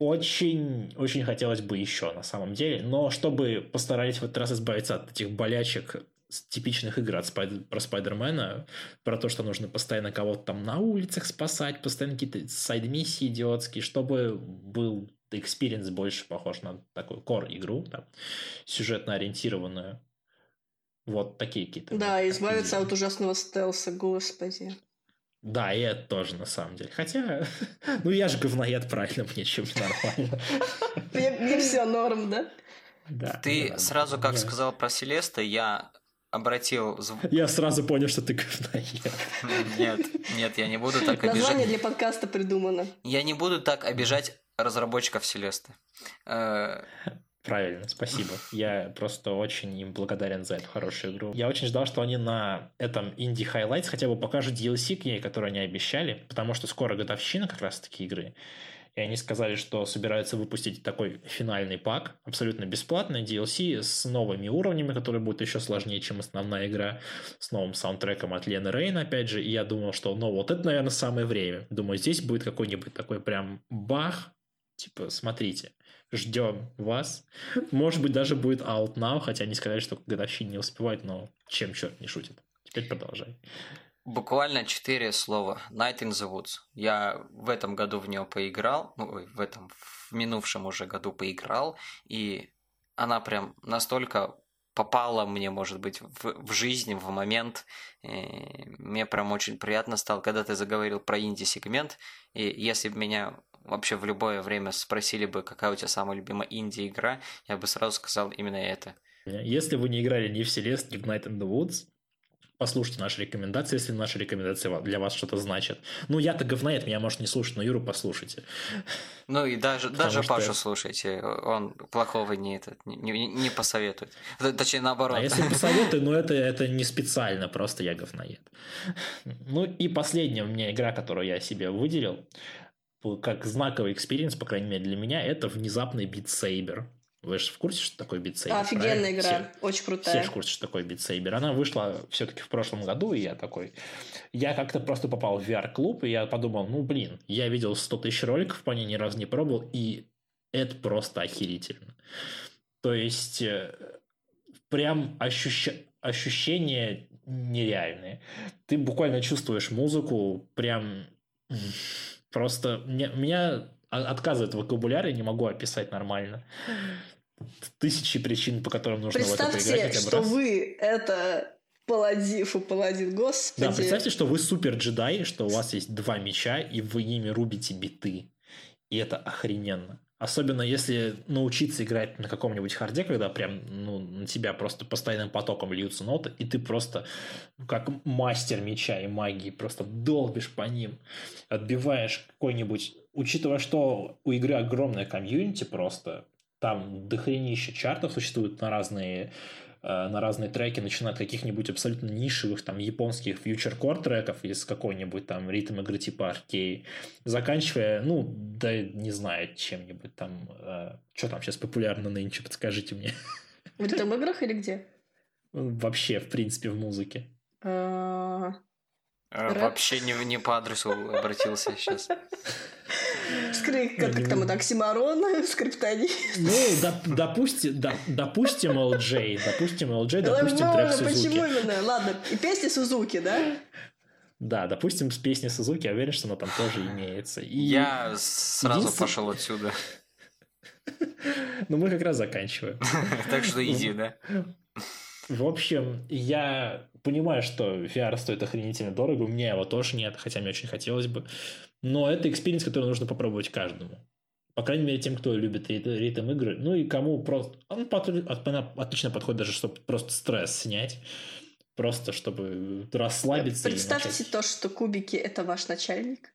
Очень, очень хотелось бы еще, на самом деле. Но чтобы постарались в этот раз избавиться от этих болячек типичных игр от Спайд- про Spider-Man а, про то, что нужно постоянно кого-то там на улицах спасать, постоянно какие-то side-миссии идиотские, чтобы был experience больше похож на такую core-игру, там, сюжетно ориентированную. Вот такие какие-то. Да, избавиться от ужасного стелса, господи. Да, и это тоже, на самом деле. Хотя, ну я же говноед, правильно, мне чем нормально. Мне, все норм, да? Да, Ты сразу, как сказал про Селеста, я обратил... Я сразу понял, что ты говноед. Нет, нет, я не буду так Название обижать. для подкаста придумано. Я не буду так обижать разработчиков Селесты. Правильно, спасибо. Я просто очень им благодарен за эту хорошую игру. Я очень ждал, что они на этом Indie Highlights хотя бы покажут DLC к ней, который они обещали, потому что скоро годовщина как раз таки игры. И они сказали, что собираются выпустить такой финальный пак, абсолютно бесплатный DLC с новыми уровнями, которые будут еще сложнее, чем основная игра, с новым саундтреком от Лены Рейн, опять же. И я думал, что, ну, вот это, наверное, самое время. Думаю, здесь будет какой-нибудь такой прям бах, типа, смотрите, ждем вас. Может быть, даже будет out now, хотя они сказали, что к годовщине не успевать, но чем черт не шутит. Теперь продолжай. Буквально четыре слова. Night in the Woods. Я в этом году в нее поиграл, ну, в этом, в минувшем уже году поиграл, и она прям настолько попала мне, может быть, в, в жизнь, в момент. И мне прям очень приятно стало, когда ты заговорил про инди-сегмент, и если бы меня вообще в любое время спросили бы, какая у тебя самая любимая инди-игра, я бы сразу сказал именно это. Если вы не играли ни в Celeste, ни в Night in the Woods, послушайте наши рекомендации, если наши рекомендации для вас что-то значат. Ну, я-то говноед, меня, может, не слушать, но Юру послушайте. Ну, и даже, даже что... Пашу слушайте, он плохого не, это, не, не посоветует. Точнее, наоборот. А если посоветую, ну, это, это не специально, просто я говноед. Ну, и последняя у меня игра, которую я себе выделил, как знаковый experience, по крайней мере, для меня, это внезапный Saber. Вы же в курсе, что такое Saber? Офигенная правильно? игра, все, очень крутая. Все в курсе, что такое Saber. Она вышла все-таки в прошлом году, и я такой... Я как-то просто попал в VR-клуб, и я подумал, ну, блин, я видел 100 тысяч роликов по ней, ни разу не пробовал, и это просто охерительно. То есть, э, прям ощущ... ощущения нереальные. Ты буквально чувствуешь музыку, прям... Просто меня отказывает вокабуляр, я не могу описать нормально. Тысячи причин, по которым нужно Представьте, в это поиграть. Представьте, что вы это паладин, фу, паладин, господи. Да, представьте, что вы супер джедай, что у вас есть два меча, и вы ими рубите биты. И это охрененно. Особенно если научиться играть на каком-нибудь харде, когда прям ну, на тебя просто постоянным потоком льются ноты, и ты просто как мастер меча и магии просто долбишь по ним, отбиваешь какой-нибудь учитывая, что у игры огромная комьюнити просто, там дохренище чартов существует на разные на разные треки, начиная от каких-нибудь абсолютно нишевых там японских фьючер-кор треков из какой-нибудь там ритм игры типа аркей, заканчивая, ну, да не знаю, чем-нибудь там, э, что там сейчас популярно нынче, подскажите мне. В ритм играх или где? Вообще, в принципе, в музыке. А, а, вообще не, не по адресу обратился сейчас. Скрip, как, как там это, оксиморон, скриптонист. Ну, доп, допустим, доп, допустим LJ, допустим LJ, допустим ну, трек Сузуки. Почему именно? Ладно, и песни Сузуки, да? Да, допустим, с песни Сузуки, я уверен, что она там тоже имеется. И я сразу Единствен... пошел отсюда. Ну, мы как раз заканчиваем. Так что иди, да? В общем, я понимаю, что VR стоит охренительно дорого, у меня его тоже нет, хотя мне очень хотелось бы. Но это experience, который нужно попробовать каждому. По крайней мере, тем, кто любит ритм игры. Ну и кому просто... Он отлично подходит даже, чтобы просто стресс снять. Просто чтобы расслабиться. Представьте начать... то, что кубики – это ваш начальник.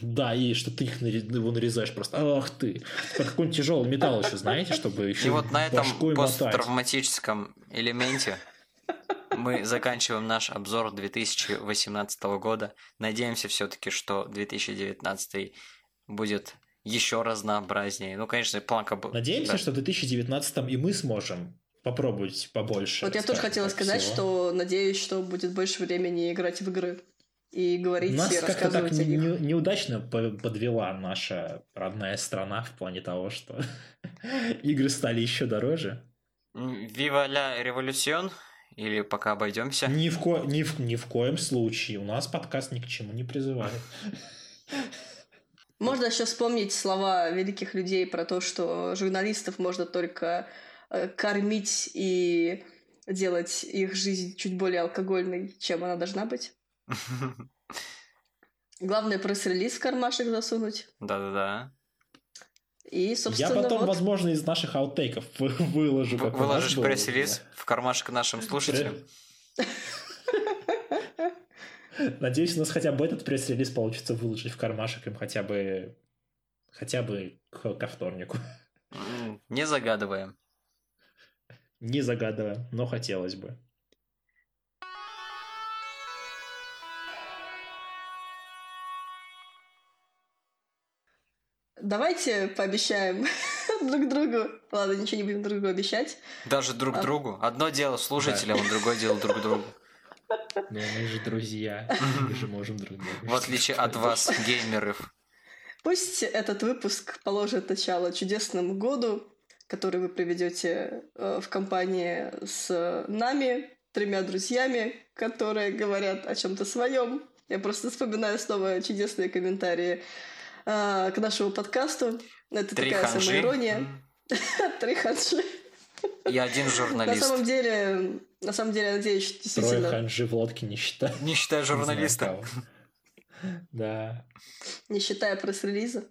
Да, и что ты их его нарезаешь просто. Ах ты. Как какой-нибудь тяжелый металл еще, знаете, чтобы еще И вот на этом посттравматическом элементе мы заканчиваем наш обзор 2018 года. Надеемся все-таки, что 2019 будет еще разнообразнее. Ну, конечно, планка... Надеемся, да. что в 2019 и мы сможем попробовать побольше. Вот я тоже хотела сказать, всего. что надеюсь, что будет больше времени играть в игры и говорить Нас и как-то так не, не, неудачно подвела наша родная страна в плане того, что игры стали еще дороже. Вива ля революцион? Или пока обойдемся? Ни в, ко... ни, в... ни в коем случае. У нас подкаст ни к чему не призывает. Можно еще вспомнить слова великих людей про то, что журналистов можно только э, кормить и делать их жизнь чуть более алкогольной, чем она должна быть. Главное пресс-релиз в кармашек засунуть. Да-да-да. И, собственно, Я потом, вот... возможно, из наших аутейков выложу. Как Выложишь пресс-релиз в кармашек нашим слушателям. Надеюсь, у нас хотя бы этот пресс-релиз получится выложить в кармашек им хотя бы хотя бы к, ко вторнику. Не загадываем. Не загадываем, но хотелось бы. Давайте пообещаем друг другу. Ладно, ничего не будем друг другу обещать. Даже друг а... другу. Одно дело слушателям, да. другое дело друг другу. Но мы же друзья. Мы же можем друг другу. В отличие от вас, геймеров. Пусть этот выпуск положит начало чудесному году, который вы проведете э, в компании с нами, тремя друзьями, которые говорят о чем-то своем. Я просто вспоминаю снова чудесные комментарии а, к нашему подкасту. Это Три такая ханжи. самоирония. Три ханжи. И один журналист. На самом деле, на самом деле, я надеюсь, что действительно... Трое ханжи в лодке не считая. Не считая журналиста. Да. Не считая пресс-релиза.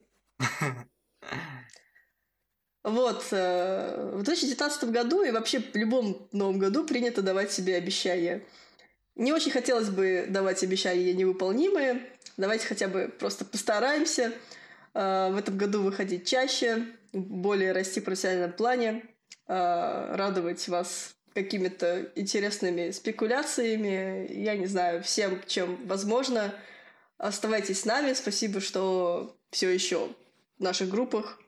Вот, э, в 2019 году и вообще в любом новом году принято давать себе обещания. Не очень хотелось бы давать обещания невыполнимые. Давайте хотя бы просто постараемся э, в этом году выходить чаще, более расти в профессиональном плане, э, радовать вас какими-то интересными спекуляциями, я не знаю, всем, чем возможно. Оставайтесь с нами. Спасибо, что все еще в наших группах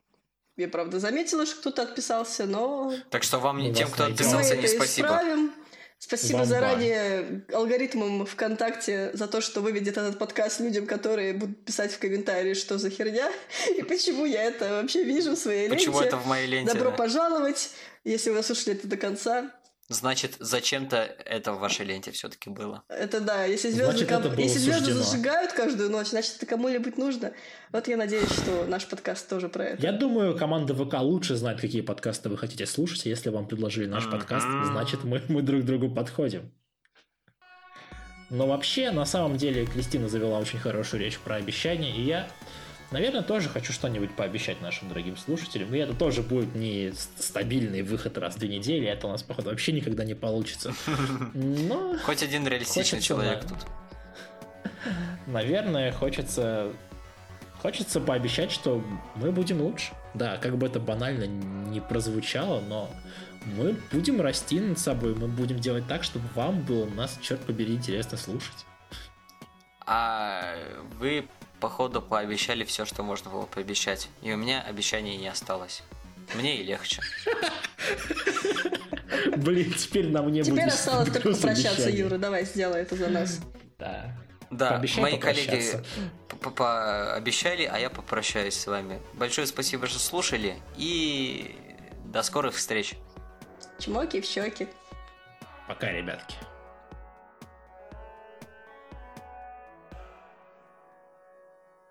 я, правда, заметила, что кто-то отписался, но... Так что вам, не тем, кто отписался, не спасибо. Исправим. Спасибо Вам заранее алгоритмам ВКонтакте за то, что выведет этот подкаст людям, которые будут писать в комментарии, что за херня, и почему я это вообще вижу в своей почему ленте. Почему это в моей ленте? Добро да. пожаловать, если вы слушали это до конца. Значит, зачем-то это в вашей ленте все-таки было. Это да. Если звезды, ком... если звезды зажигают каждую ночь, значит, это кому-нибудь нужно. Вот я надеюсь, что наш подкаст тоже про это. Я думаю, команда ВК лучше знает, какие подкасты вы хотите слушать. Если вам предложили наш подкаст, значит, мы, мы друг другу подходим. Но вообще, на самом деле, Кристина завела очень хорошую речь про обещания, и я Наверное, тоже хочу что-нибудь пообещать нашим дорогим слушателям. И это тоже будет не стабильный выход раз в две недели. Это у нас, походу, вообще никогда не получится. Но Хоть один реалистичный человек тут. Наверное, хочется хочется пообещать, что мы будем лучше. Да, как бы это банально не прозвучало, но мы будем расти над собой, мы будем делать так, чтобы вам было нас, черт побери, интересно слушать. А вы походу пообещали все, что можно было пообещать. И у меня обещаний не осталось. Мне и легче. Блин, теперь нам не будет. Теперь осталось только попрощаться, Юра. Давай, сделай это за нас. Да. Да, мои коллеги обещали, а я попрощаюсь с вами. Большое спасибо, что слушали, и до скорых встреч. Чмоки в щеки. Пока, ребятки.